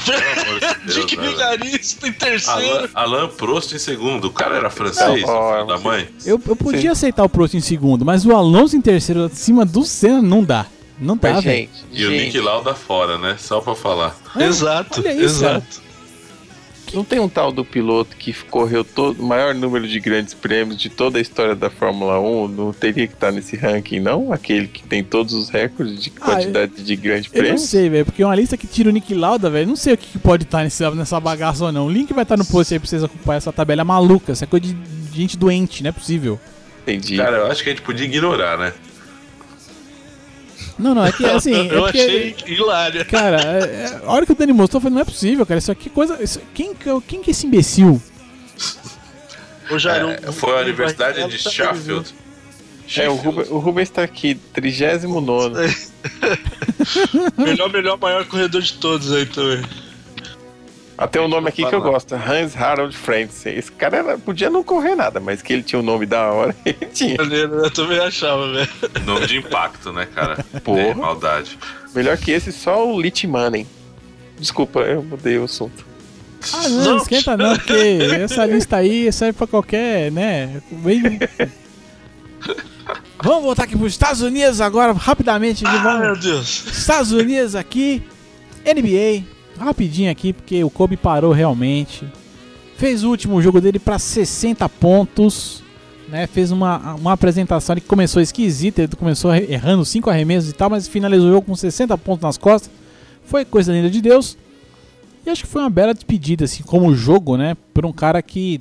Dick Vigarista em terceiro. Alain, Alain Prost em segundo. O cara era francês, não, da mãe. Eu, eu podia Sim. aceitar o Prost em segundo, mas o Alonso em terceiro acima do Senna não dá. Não dá, velho. E gente. o Nick Lauda fora, né? Só pra falar. É, exato, isso, exato. Cara. Não tem um tal do piloto que correu todo o maior número de grandes prêmios de toda a história da Fórmula 1? Não teria que estar nesse ranking, não? Aquele que tem todos os recordes de quantidade ah, eu, de grandes prêmios? Eu não sei, velho, porque uma lista que tira o Nick Lauda, velho, não sei o que pode estar nessa, nessa bagaça ou não. O link vai estar no post aí pra vocês acompanhar essa tabela maluca. É coisa de gente doente, não é possível. Entendi. Cara, eu acho que a gente podia ignorar, né? Não, não, é que assim. É eu porque, achei hilário. Cara, é, é, a hora que o Dani mostrou, eu falei, não é possível, cara. Isso aqui é coisa. Isso, quem, quem que é esse imbecil? É, foi a Universidade de Sheffield. É, o, Ruben, o Rubens está aqui, 39. melhor, melhor, maior corredor de todos aí também. Até um nome aqui que eu gosto, Hans Harold Frantz. Esse cara era, podia não correr nada, mas que ele tinha um nome da hora, ele tinha. Eu também achava, velho. Nome de impacto, né, cara? Porra. É, maldade. Melhor que esse, só o Litmanen. Desculpa, eu mudei o assunto. Ah, não, não, esquenta não, porque essa lista aí serve pra qualquer, né? Bem... Vamos voltar aqui pros Estados Unidos agora, rapidamente. Ah, meu Deus. Estados Unidos aqui, NBA rapidinho aqui, porque o Kobe parou realmente. Fez o último jogo dele para 60 pontos. Né, fez uma, uma apresentação que começou esquisita, ele começou errando 5 arremessos e tal, mas finalizou o jogo com 60 pontos nas costas. Foi coisa linda de Deus. E acho que foi uma bela despedida, assim, como jogo, né? Por um cara que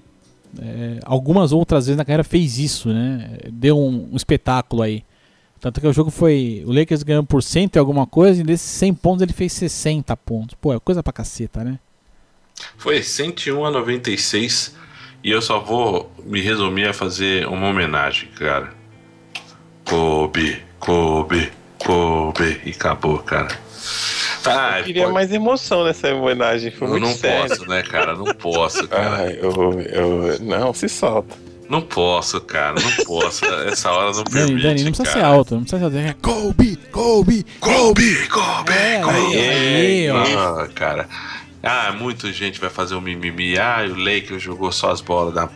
é, algumas outras vezes na carreira fez isso, né? Deu um, um espetáculo aí. Tanto que o jogo foi. O Lakers ganhou por cento e alguma coisa, e desses 100 pontos ele fez 60 pontos. Pô, é coisa pra caceta, né? Foi 101 a 96. E eu só vou me resumir a fazer uma homenagem, cara. Kobe, Kobe, Kobe. E acabou, cara. Ah, eu queria pode... mais emoção nessa homenagem. Foi eu muito não sério. posso, né, cara? Não posso, cara. Ai, eu, eu, não, se solta. Não posso, cara, não posso. Essa hora não permite, Dani, Dani, não precisa cara. ser alto, não precisa ser... Kobe, Kobe, Kobe, Kobe, é, Kobe. Aí, aí, ah, cara. Ah, muita gente vai fazer um mimimi. Ah, o Lakers jogou só as bolas na,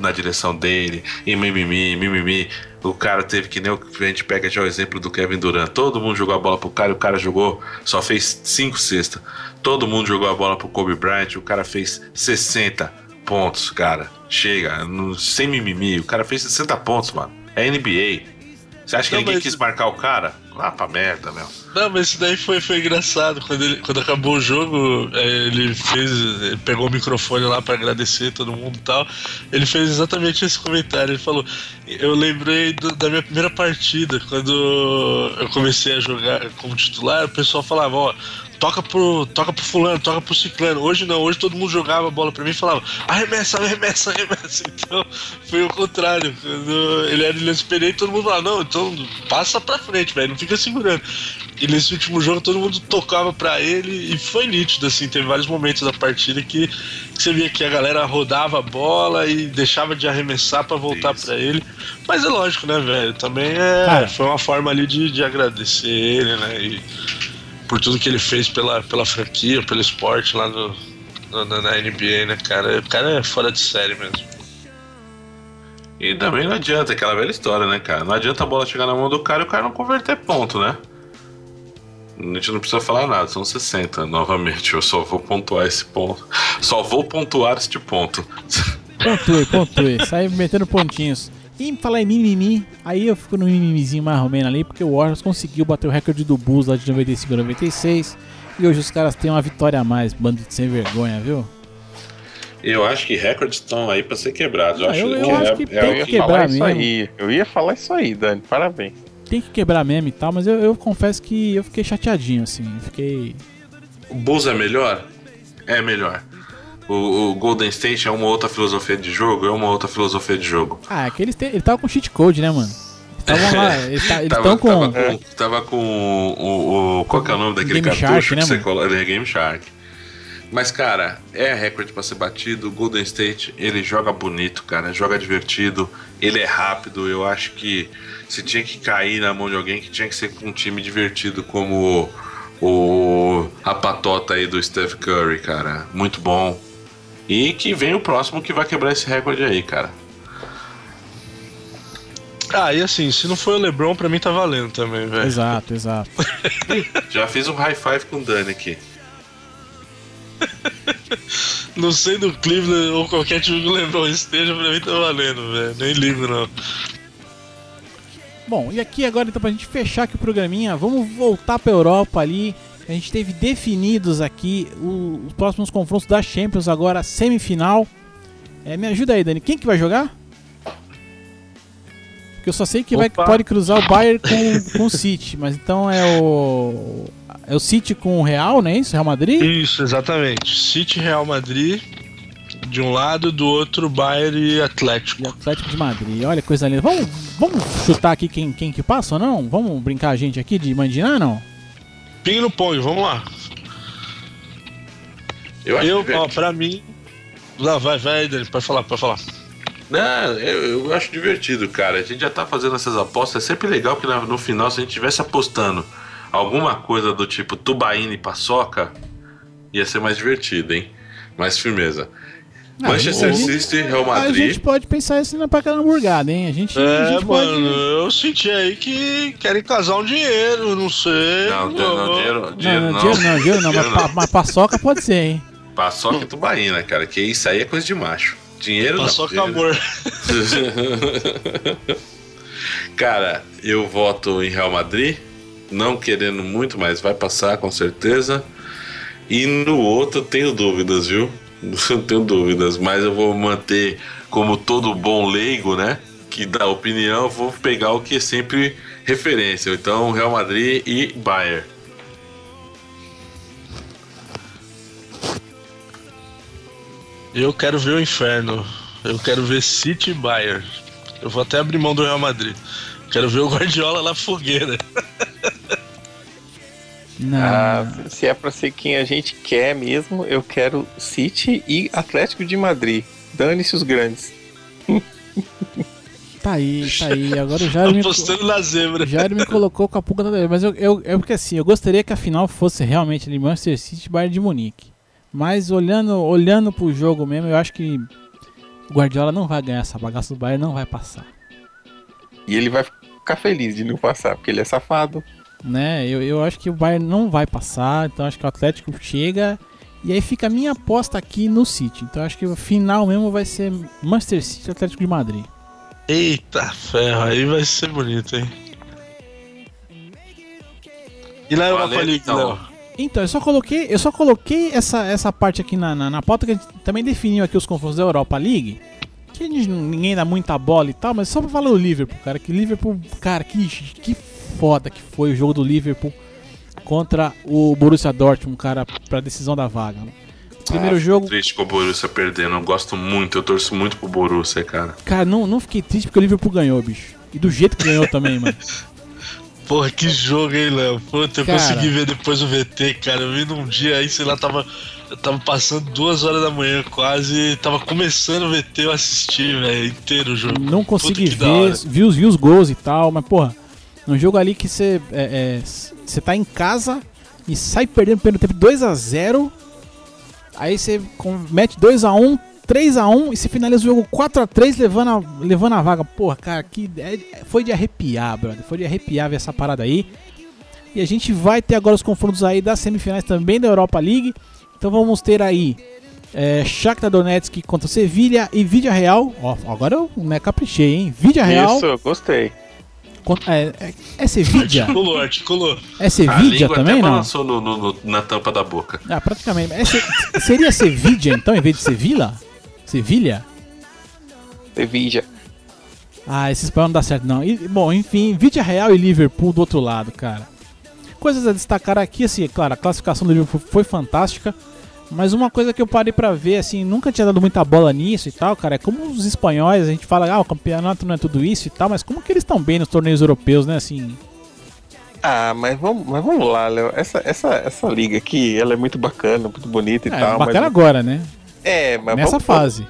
na direção dele. E mimimi, mimimi. O cara teve que nem o que a gente pega já o exemplo do Kevin Durant. Todo mundo jogou a bola pro cara e o cara jogou, só fez 5 cestas. Todo mundo jogou a bola pro Kobe Bryant, o cara fez 60 pontos, cara. Chega, no, sem mimimi. O cara fez 60 pontos, mano. É NBA. Você acha que não, ninguém mas... quis marcar o cara? Lá pra merda, meu. Não, mas isso daí foi, foi engraçado. Quando, ele, quando acabou o jogo, é, ele fez. Ele pegou o microfone lá para agradecer todo mundo e tal. Ele fez exatamente esse comentário. Ele falou: Eu lembrei do, da minha primeira partida, quando eu comecei a jogar como titular, o pessoal falava: Ó, toca pro, toca pro fulano, toca pro ciclano. Hoje não, hoje todo mundo jogava a bola pra mim e falava, arremessa, arremessa, arremessa. Então, foi o contrário. Quando ele era inexperiente, todo mundo falava, não, então passa pra frente, velho, não fica segurando. E nesse último jogo todo mundo tocava pra ele e foi nítido, assim, teve vários momentos da partida que, que você via que a galera rodava a bola e deixava de arremessar para voltar para ele. Mas é lógico, né, velho? Também é, Cara, foi uma forma ali de, de agradecer ele, né? E, por tudo que ele fez pela, pela franquia, pelo esporte lá no, no, na NBA, né, cara? O cara é fora de série mesmo. E também não adianta, aquela velha história, né, cara? Não adianta a bola chegar na mão do cara e o cara não converter ponto, né? A gente não precisa falar nada, são 60. Novamente, eu só vou pontuar esse ponto. Só vou pontuar este ponto. Pontue, pontue. Sai metendo pontinhos. E falar em mimimi, aí eu fico no mimimizinho mais ou menos ali, porque o Warriors conseguiu bater o recorde do Bulls lá de 95 a 96. E hoje os caras têm uma vitória a mais, bando de sem vergonha, viu? Eu acho que recordes estão aí para ser quebrados. Eu, ah, acho, eu, eu que acho é, que é, tem que quebrar mesmo. Aí. Eu ia falar isso aí, Dani. Parabéns. Tem que quebrar mesmo e tal, mas eu, eu confesso que eu fiquei chateadinho, assim. Fiquei. O Bulls é melhor? É melhor. O, o, Golden State é uma outra filosofia de jogo, é uma outra filosofia de jogo. Ah, é que ele, ele tava com cheat code, né, mano? Estavam lá, eles com... Tava com. Tava com o, o, Qual que é o nome daquele Game cartucho Shark, né, que você mano? coloca? É Game Shark. Mas, cara, é recorde pra ser batido. O Golden State, ele joga bonito, cara. Joga divertido. Ele é rápido. Eu acho que se tinha que cair na mão de alguém, que tinha que ser com um time divertido como o, a patota aí do Steph Curry, cara. Muito bom. E que vem o próximo que vai quebrar esse recorde aí, cara. Ah, e assim, se não foi o LeBron, pra mim tá valendo também, velho. Exato, exato. Já fiz um high five com o Dani aqui. Não sei do Cleveland ou qualquer time que o LeBron esteja, pra mim tá valendo, velho. Nem ligo, não. Bom, e aqui agora então pra gente fechar aqui o programinha, vamos voltar pra Europa ali. A gente teve definidos aqui os próximos confrontos da Champions agora, semifinal. É, me ajuda aí, Dani. Quem que vai jogar? Porque eu só sei que vai, pode cruzar o Bayern com, com o City, mas então é o é o City com o Real, não é isso? Real Madrid? Isso, exatamente. City Real Madrid de um lado, do outro Bayern e E Atlético. Atlético de Madrid. Olha que coisa linda. Vamos, vamos chutar aqui quem, quem que passa ou não? Vamos brincar a gente aqui de mandinar, não? Ping no pong, vamos lá. Eu acho Eu, ó, pra mim. Não, vai, vai, Dani, pode falar, pode falar. Não, eu, eu acho divertido, cara. A gente já tá fazendo essas apostas. É sempre legal que no final, se a gente estivesse apostando alguma coisa do tipo tubaína e paçoca, ia ser mais divertido, hein? Mais firmeza. Ah, Manchester a gente- City, Real A Madrid. gente pode pensar isso na placa hamburgada, hein? A gente, a É, gente mano, pode. eu senti aí que querem casar um dinheiro, não sei. Não, não, não, dinheiro, Não, dinheiro não, não. dinheiro não, dinheiro não, mas, pa, mas paçoca pode ser, hein? Paçoca e tubaína, cara. Que isso aí é coisa de macho. Dinheiro Passou não. com amor. Cara, eu voto em Real Madrid, não querendo muito, mas vai passar com certeza. E no outro tenho dúvidas, viu? Não tenho dúvidas, mas eu vou manter como todo bom leigo, né? Que dá opinião, vou pegar o que é sempre referência. Então, Real Madrid e Bayern. Eu quero ver o inferno. Eu quero ver City e Bayern. Eu vou até abrir mão do Real Madrid. Quero ver o Guardiola na fogueira. Não. Ah, se é pra ser quem a gente quer mesmo, eu quero City e Atlético de Madrid. Dane-se os grandes. Tá aí, tá aí. Agora o Jair me, Apostando na zebra. o Jair me colocou com a pulga na Mas eu, eu, é porque assim, eu gostaria que a final fosse realmente ali Manchester City e Bayern de Munique. Mas olhando, olhando pro jogo mesmo, eu acho que o Guardiola não vai ganhar essa bagaça do Bayern, não vai passar. E ele vai ficar feliz de não passar, porque ele é safado. Né? Eu, eu acho que o Bayern não vai passar, então acho que o Atlético chega. E aí fica a minha aposta aqui no City. Então acho que o final mesmo vai ser Manchester City e Atlético de Madrid. Eita ferro, aí vai ser bonito, hein? E na Europa League, então. Então, eu só coloquei, eu só coloquei essa, essa parte aqui na, na, na pauta que a gente também definiu aqui os confrontos da Europa League. Que a gente, ninguém dá muita bola e tal, mas só pra falar do Liverpool, cara. Que Liverpool, cara, que, que foda que foi o jogo do Liverpool contra o Borussia Dortmund, cara, pra decisão da vaga. Primeiro Ah, jogo, Triste com o Borussia perdendo. Eu gosto muito, eu torço muito pro Borussia, cara. cara, não, não fiquei triste porque o Liverpool ganhou, bicho. E do jeito que ganhou também, mano. Porra, que jogo, hein, Léo? Puta, eu Cara. consegui ver depois o VT, cara. Eu vi num dia aí, sei lá, tava. Eu tava passando duas horas da manhã quase. Tava começando o VT, eu assisti, velho, inteiro o jogo. Não consegui Puta ver, vi os, vi os gols e tal, mas porra, num jogo ali que você é, é, tá em casa e sai perdendo pelo tempo 2x0, aí você mete 2x1, 3x1 e você finaliza o jogo 4x3 levando a, levando a vaga. Porra, cara, que é- foi de arrepiar, brother. Foi de arrepiar ver essa parada aí. E a gente vai ter agora os confrontos aí das semifinais também da Europa League. Então vamos ter aí é, Shakhtar Donetsk contra Sevilha e Vídea Real. Ó, agora eu né, caprichei, hein? Vídea Real. Isso, gostei. É, é, é Sevilha? Articulou, articulou. É Sevilha também, até não? balançou no- no- no- na tampa da boca. Ah, praticamente. É Se- seria Sevilha então, em vez de Sevilla? Sevilha? Sevilla. Ah, esse espanhol não dá certo, não. E, bom, enfim, Vídea Real e Liverpool do outro lado, cara. Coisas a destacar aqui, assim, é claro, a classificação do Liverpool foi fantástica. Mas uma coisa que eu parei para ver, assim, nunca tinha dado muita bola nisso e tal, cara, é como os espanhóis, a gente fala, ah, o campeonato não é tudo isso e tal, mas como que eles estão bem nos torneios europeus, né, assim... Ah, mas vamos, mas vamos lá, Léo. Essa, essa, essa liga aqui, ela é muito bacana, muito bonita e é, tal. Bacana mas... agora, né? É, mas Nessa vamos, fase.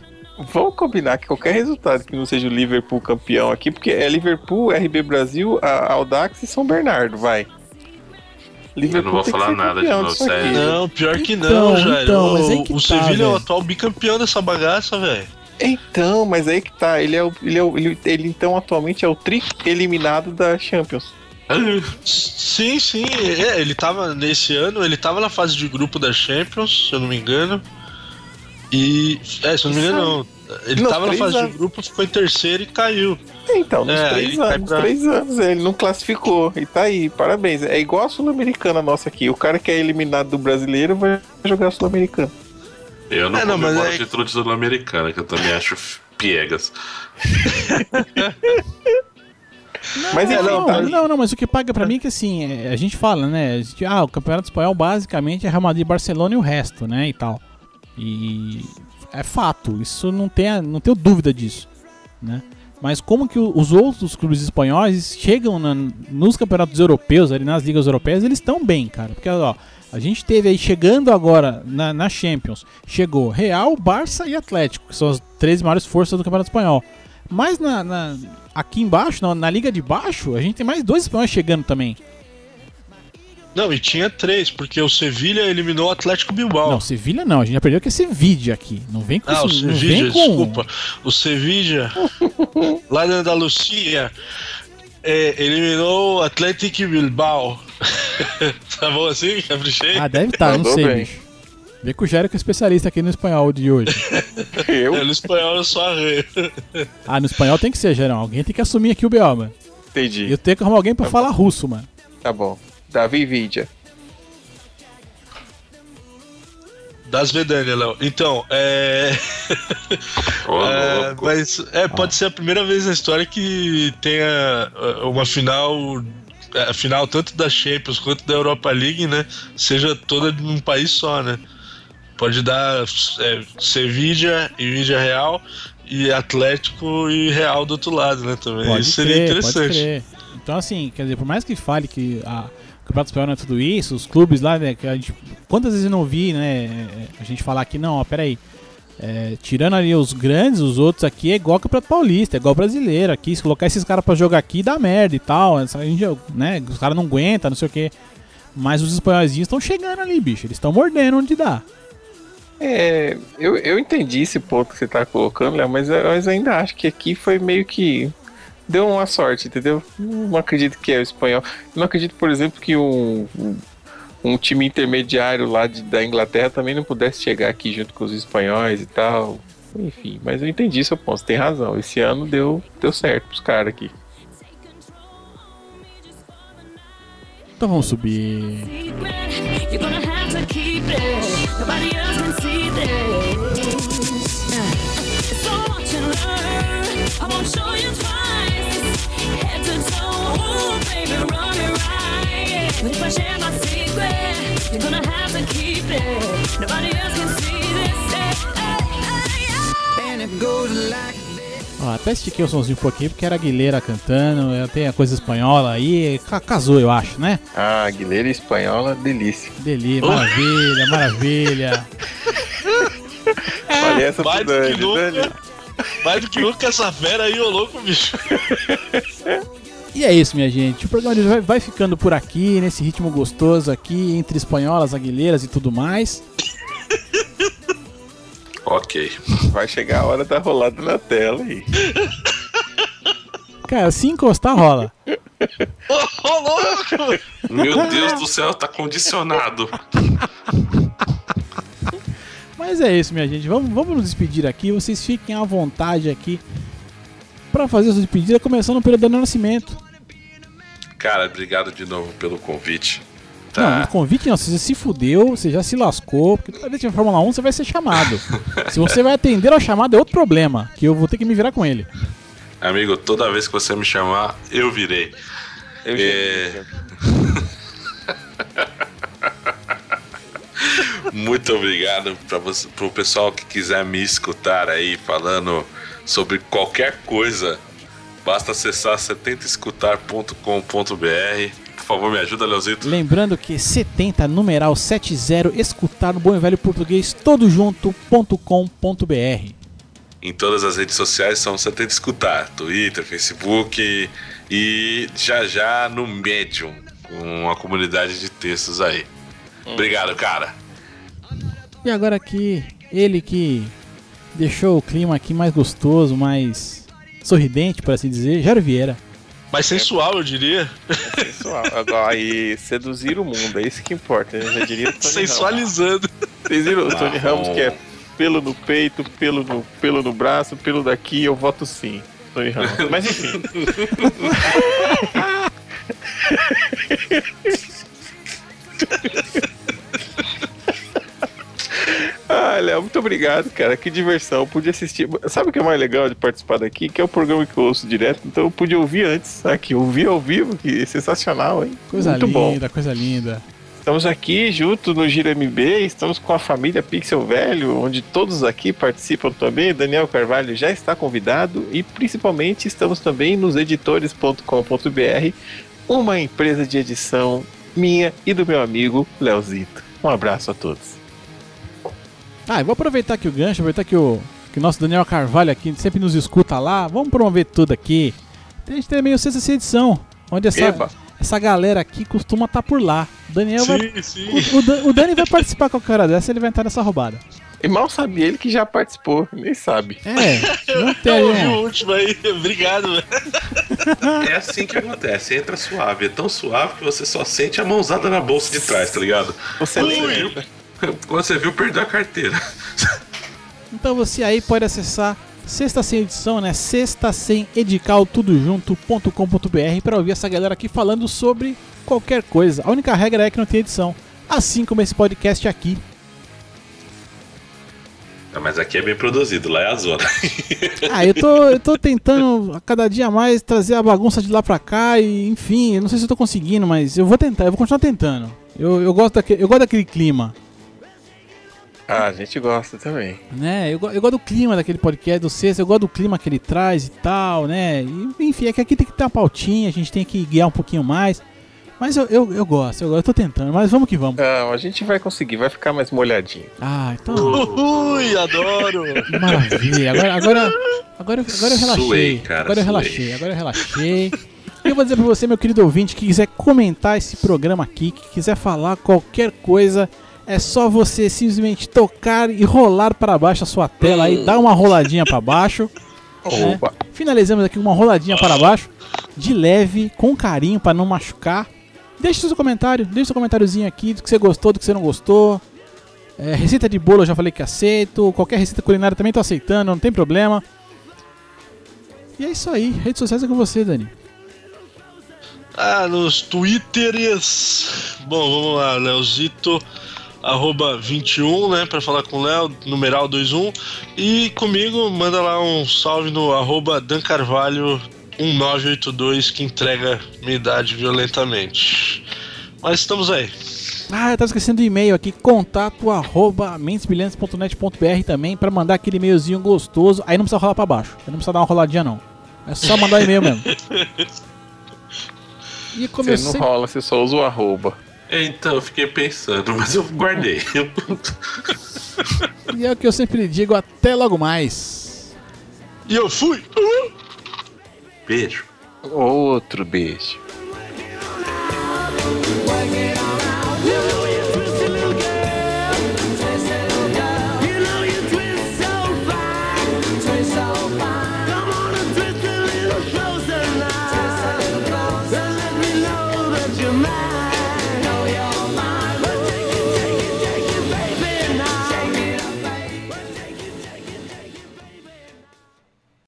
Vamos combinar que qualquer resultado que não seja o Liverpool campeão aqui, porque é Liverpool, RB Brasil, Audax e São Bernardo, vai. Liverpool eu não vou falar nada de novo, sério. Não, pior que não, então, Então, mas é que o tá, Sevilha é o atual bicampeão dessa bagaça, velho. Então, mas aí que tá. Ele é o, ele, é o, ele, ele então atualmente é o tri eliminado da Champions. Sim, sim. É, ele tava nesse ano, ele tava na fase de grupo da Champions, se eu não me engano. E. É, se eu não me engano, não. Ele nos tava na fase anos. de grupo, ficou em terceiro e caiu. Então, nos é, três anos, pra... três anos, ele não classificou. E tá aí, parabéns. É igual a Sul-Americana nossa aqui. O cara que é eliminado do brasileiro vai jogar a Sul-Americana. Eu não, é, não mas é... título de Sul-Americana, que eu também acho piegas. Não, mas é, não, tá... não, não, mas o que paga pra mim é que assim, é, a gente fala, né? Gente, ah, o Campeonato Espanhol basicamente é Real Madrid, Barcelona e o resto, né? E tal. E é fato, isso não tem, não tenho dúvida disso, né? Mas como que os outros clubes espanhóis chegam na, nos campeonatos europeus, ali nas ligas europeias, eles estão bem, cara. Porque ó, a gente teve aí chegando agora na, na, Champions, chegou Real, Barça e Atlético, que são as três maiores forças do campeonato espanhol. Mas na, na aqui embaixo, na, na, liga de baixo, a gente tem mais dois espanhóis chegando também. Não, e tinha três, porque o Sevilha eliminou o Atlético Bilbao. Não, Sevilha não, a gente já perdeu que é Sevilla aqui. Não vem com ah, o Sevilla, com... desculpa. O Sevilla, lá na Andalucia, é, eliminou o Atlético Bilbao. tá bom assim? Caprichei? Ah, deve estar, tá, não sei, bem. bicho. Vê que o Jairo que é especialista aqui no espanhol de hoje. eu? É, no espanhol eu sou arreio. ah, no espanhol tem que ser, Jairão. Alguém tem que assumir aqui o BO, mano. Entendi. Eu tenho que arrumar alguém pra tá falar bom. russo, mano. Tá bom. Davi Vidia. Das Vedânia, Léo. Então, é. Oh, é mas é, pode ser a primeira vez na história que tenha uh, uma final. A final tanto da Champions quanto da Europa League, né? Seja toda num país só, né? Pode dar é, Sevilla e Vídea Real e Atlético e Real do outro lado, né? Também. Pode Isso crer, seria interessante. Então, assim, quer dizer, por mais que fale que a o Campeonato Espanhol não é tudo isso, os clubes lá, né, que a gente, quantas vezes eu não vi, né, a gente falar que não, ó, peraí, é, tirando ali os grandes, os outros aqui é igual Campeonato Paulista, é igual brasileiro aqui, se colocar esses caras pra jogar aqui dá merda e tal, a gente, né, os caras não aguentam, não sei o que, mas os espanhóis estão chegando ali, bicho, eles estão mordendo onde dá. É, eu, eu entendi esse ponto que você tá colocando, Léo, mas mas ainda acho que aqui foi meio que deu uma sorte, entendeu? Não acredito que é o espanhol. Não acredito, por exemplo, que um, um time intermediário lá de, da Inglaterra também não pudesse chegar aqui junto com os espanhóis e tal. Enfim, mas eu entendi seu ponto, você tem razão. Esse ano deu, deu certo pros caras aqui. Então vamos subir. I show you But if I share my secret, you're gonna have to keep it. Nobody else can see this. And it goes like Ó, até estiquei o somzinho um pouquinho porque era Aguilera cantando, tem a coisa espanhola aí, casou eu acho, né? Ah, Aguilera espanhola, delícia. Delícia, maravilha, maravilha. Olha essa mais, do que nunca, mais do que nunca essa fera aí, ô louco, bicho. E é isso, minha gente. O programa vai, vai ficando por aqui, nesse ritmo gostoso aqui, entre espanholas, aguilheiras e tudo mais. ok. Vai chegar a hora da rolada na tela aí. Cara, se encostar, rola. Ô, louco! Meu Deus do céu, tá condicionado. Mas é isso, minha gente. Vamos, vamos nos despedir aqui. Vocês fiquem à vontade aqui para fazer sua despedida, começando pelo Daniel Nascimento. Cara, obrigado de novo pelo convite. Tá. Não, convite não, você se fudeu, você já se lascou, porque toda vez que tiver Fórmula 1 você vai ser chamado. se você vai atender a chamada é outro problema, que eu vou ter que me virar com ele. Amigo, toda vez que você me chamar, eu virei. Eu é... Muito obrigado para o pessoal que quiser me escutar aí falando sobre qualquer coisa. Basta acessar 70escutar.com.br. Por favor, me ajuda, Leozito. Lembrando que 70 numeral 70 escutar no bom e velho português todo junto.com.br. Em todas as redes sociais são 70 escutar, Twitter, Facebook e já já no Medium, com uma comunidade de textos aí. Obrigado, cara. E agora aqui, ele que deixou o clima aqui mais gostoso, mais sorridente, por assim dizer, Jairo Vieira. Mais sensual, eu diria. É sensual. Agora, e seduzir o mundo, é isso que importa. Eu já diria Tony Sensualizando. Ramos. Vocês viram o Tony Ramos que é pelo no peito, pelo no, pelo no braço, pelo daqui, eu voto sim. Tony Ramos. Mas enfim. Ah, Léo, muito obrigado, cara. Que diversão. Pude assistir. Sabe o que é mais legal de participar daqui? Que é o programa que eu ouço direto, então eu pude ouvir antes aqui. Ouvir ao vivo, que é sensacional, hein? Coisa muito linda, bom. coisa linda. Estamos aqui junto no Gira MB, estamos com a família Pixel Velho, onde todos aqui participam também. Daniel Carvalho já está convidado e principalmente estamos também nos editores.com.br, uma empresa de edição minha e do meu amigo Leozito. Um abraço a todos. Ah, eu vou aproveitar aqui o gancho, aproveitar que o, que o nosso Daniel Carvalho aqui sempre nos escuta lá. Vamos promover tudo aqui. A gente tem meio sexta edição, onde essa, essa galera aqui costuma estar tá por lá. O Daniel sim, vai. Sim. O, o, o, Dani vai participar com a cara dessa, ele vai entrar nessa roubada. E mal sabe ele que já participou, nem sabe. É, não tem. Eu o último aí, obrigado. É assim que acontece, entra suave, é tão suave que você só sente a mãozada na bolsa de trás, tá ligado? Você lembra? Quando você viu, perdeu a carteira. Então você aí pode acessar Sexta Sem Edição, né? Sexta Sem Edical, tudo junto.com.br para ouvir essa galera aqui falando sobre qualquer coisa. A única regra é que não tem edição. Assim como esse podcast aqui. mas aqui é bem produzido, lá é a zona. ah, eu tô, eu tô tentando a cada dia mais trazer a bagunça de lá pra cá e, enfim, eu não sei se eu tô conseguindo, mas eu vou tentar, eu vou continuar tentando. Eu, eu, gosto, daquele, eu gosto daquele clima. Ah, a gente gosta também. Né? Eu, eu gosto do clima daquele podcast do sexto, eu gosto do clima que ele traz e tal, né? E, enfim, é que aqui tem que ter uma pautinha, a gente tem que guiar um pouquinho mais. Mas eu, eu, eu gosto, eu, eu tô tentando, mas vamos que vamos. Não, a gente vai conseguir, vai ficar mais molhadinho. Ah, então. Ui, adoro! Maravilha, agora, agora, agora, agora eu relaxei. Suei, cara, agora eu relaxei, agora eu relaxei. E eu vou dizer pra você, meu querido ouvinte, que quiser comentar esse programa aqui, que quiser falar qualquer coisa é só você simplesmente tocar e rolar para baixo a sua tela aí, dar uma roladinha para baixo. Né? Finalizamos aqui uma roladinha para baixo, de leve, com carinho para não machucar. Deixe seu comentário, deixe seu comentáriozinho aqui do que você gostou, do que você não gostou. É, receita de bolo eu já falei que aceito. Qualquer receita culinária também tô aceitando, não tem problema. E é isso aí. Redes sociais é com você, Dani. Ah, nos twitters. Bom, vamos lá, Leozito arroba 21, né, para falar com o Léo, numeral 21. E comigo, manda lá um salve no arroba Dan Carvalho 1982, que entrega minha idade violentamente. Mas estamos aí. Ah, eu tava esquecendo o e-mail aqui, contato arroba mentesbrilhantes.net.br também, para mandar aquele e-mailzinho gostoso. Aí não precisa rolar para baixo, aí não precisa dar uma roladinha não. É só mandar e-mail mesmo. E comecei... Você não rola, você só usa o arroba. Então, eu fiquei pensando, mas eu guardei. e é o que eu sempre digo, até logo mais. E eu fui! Beijo. Outro beijo.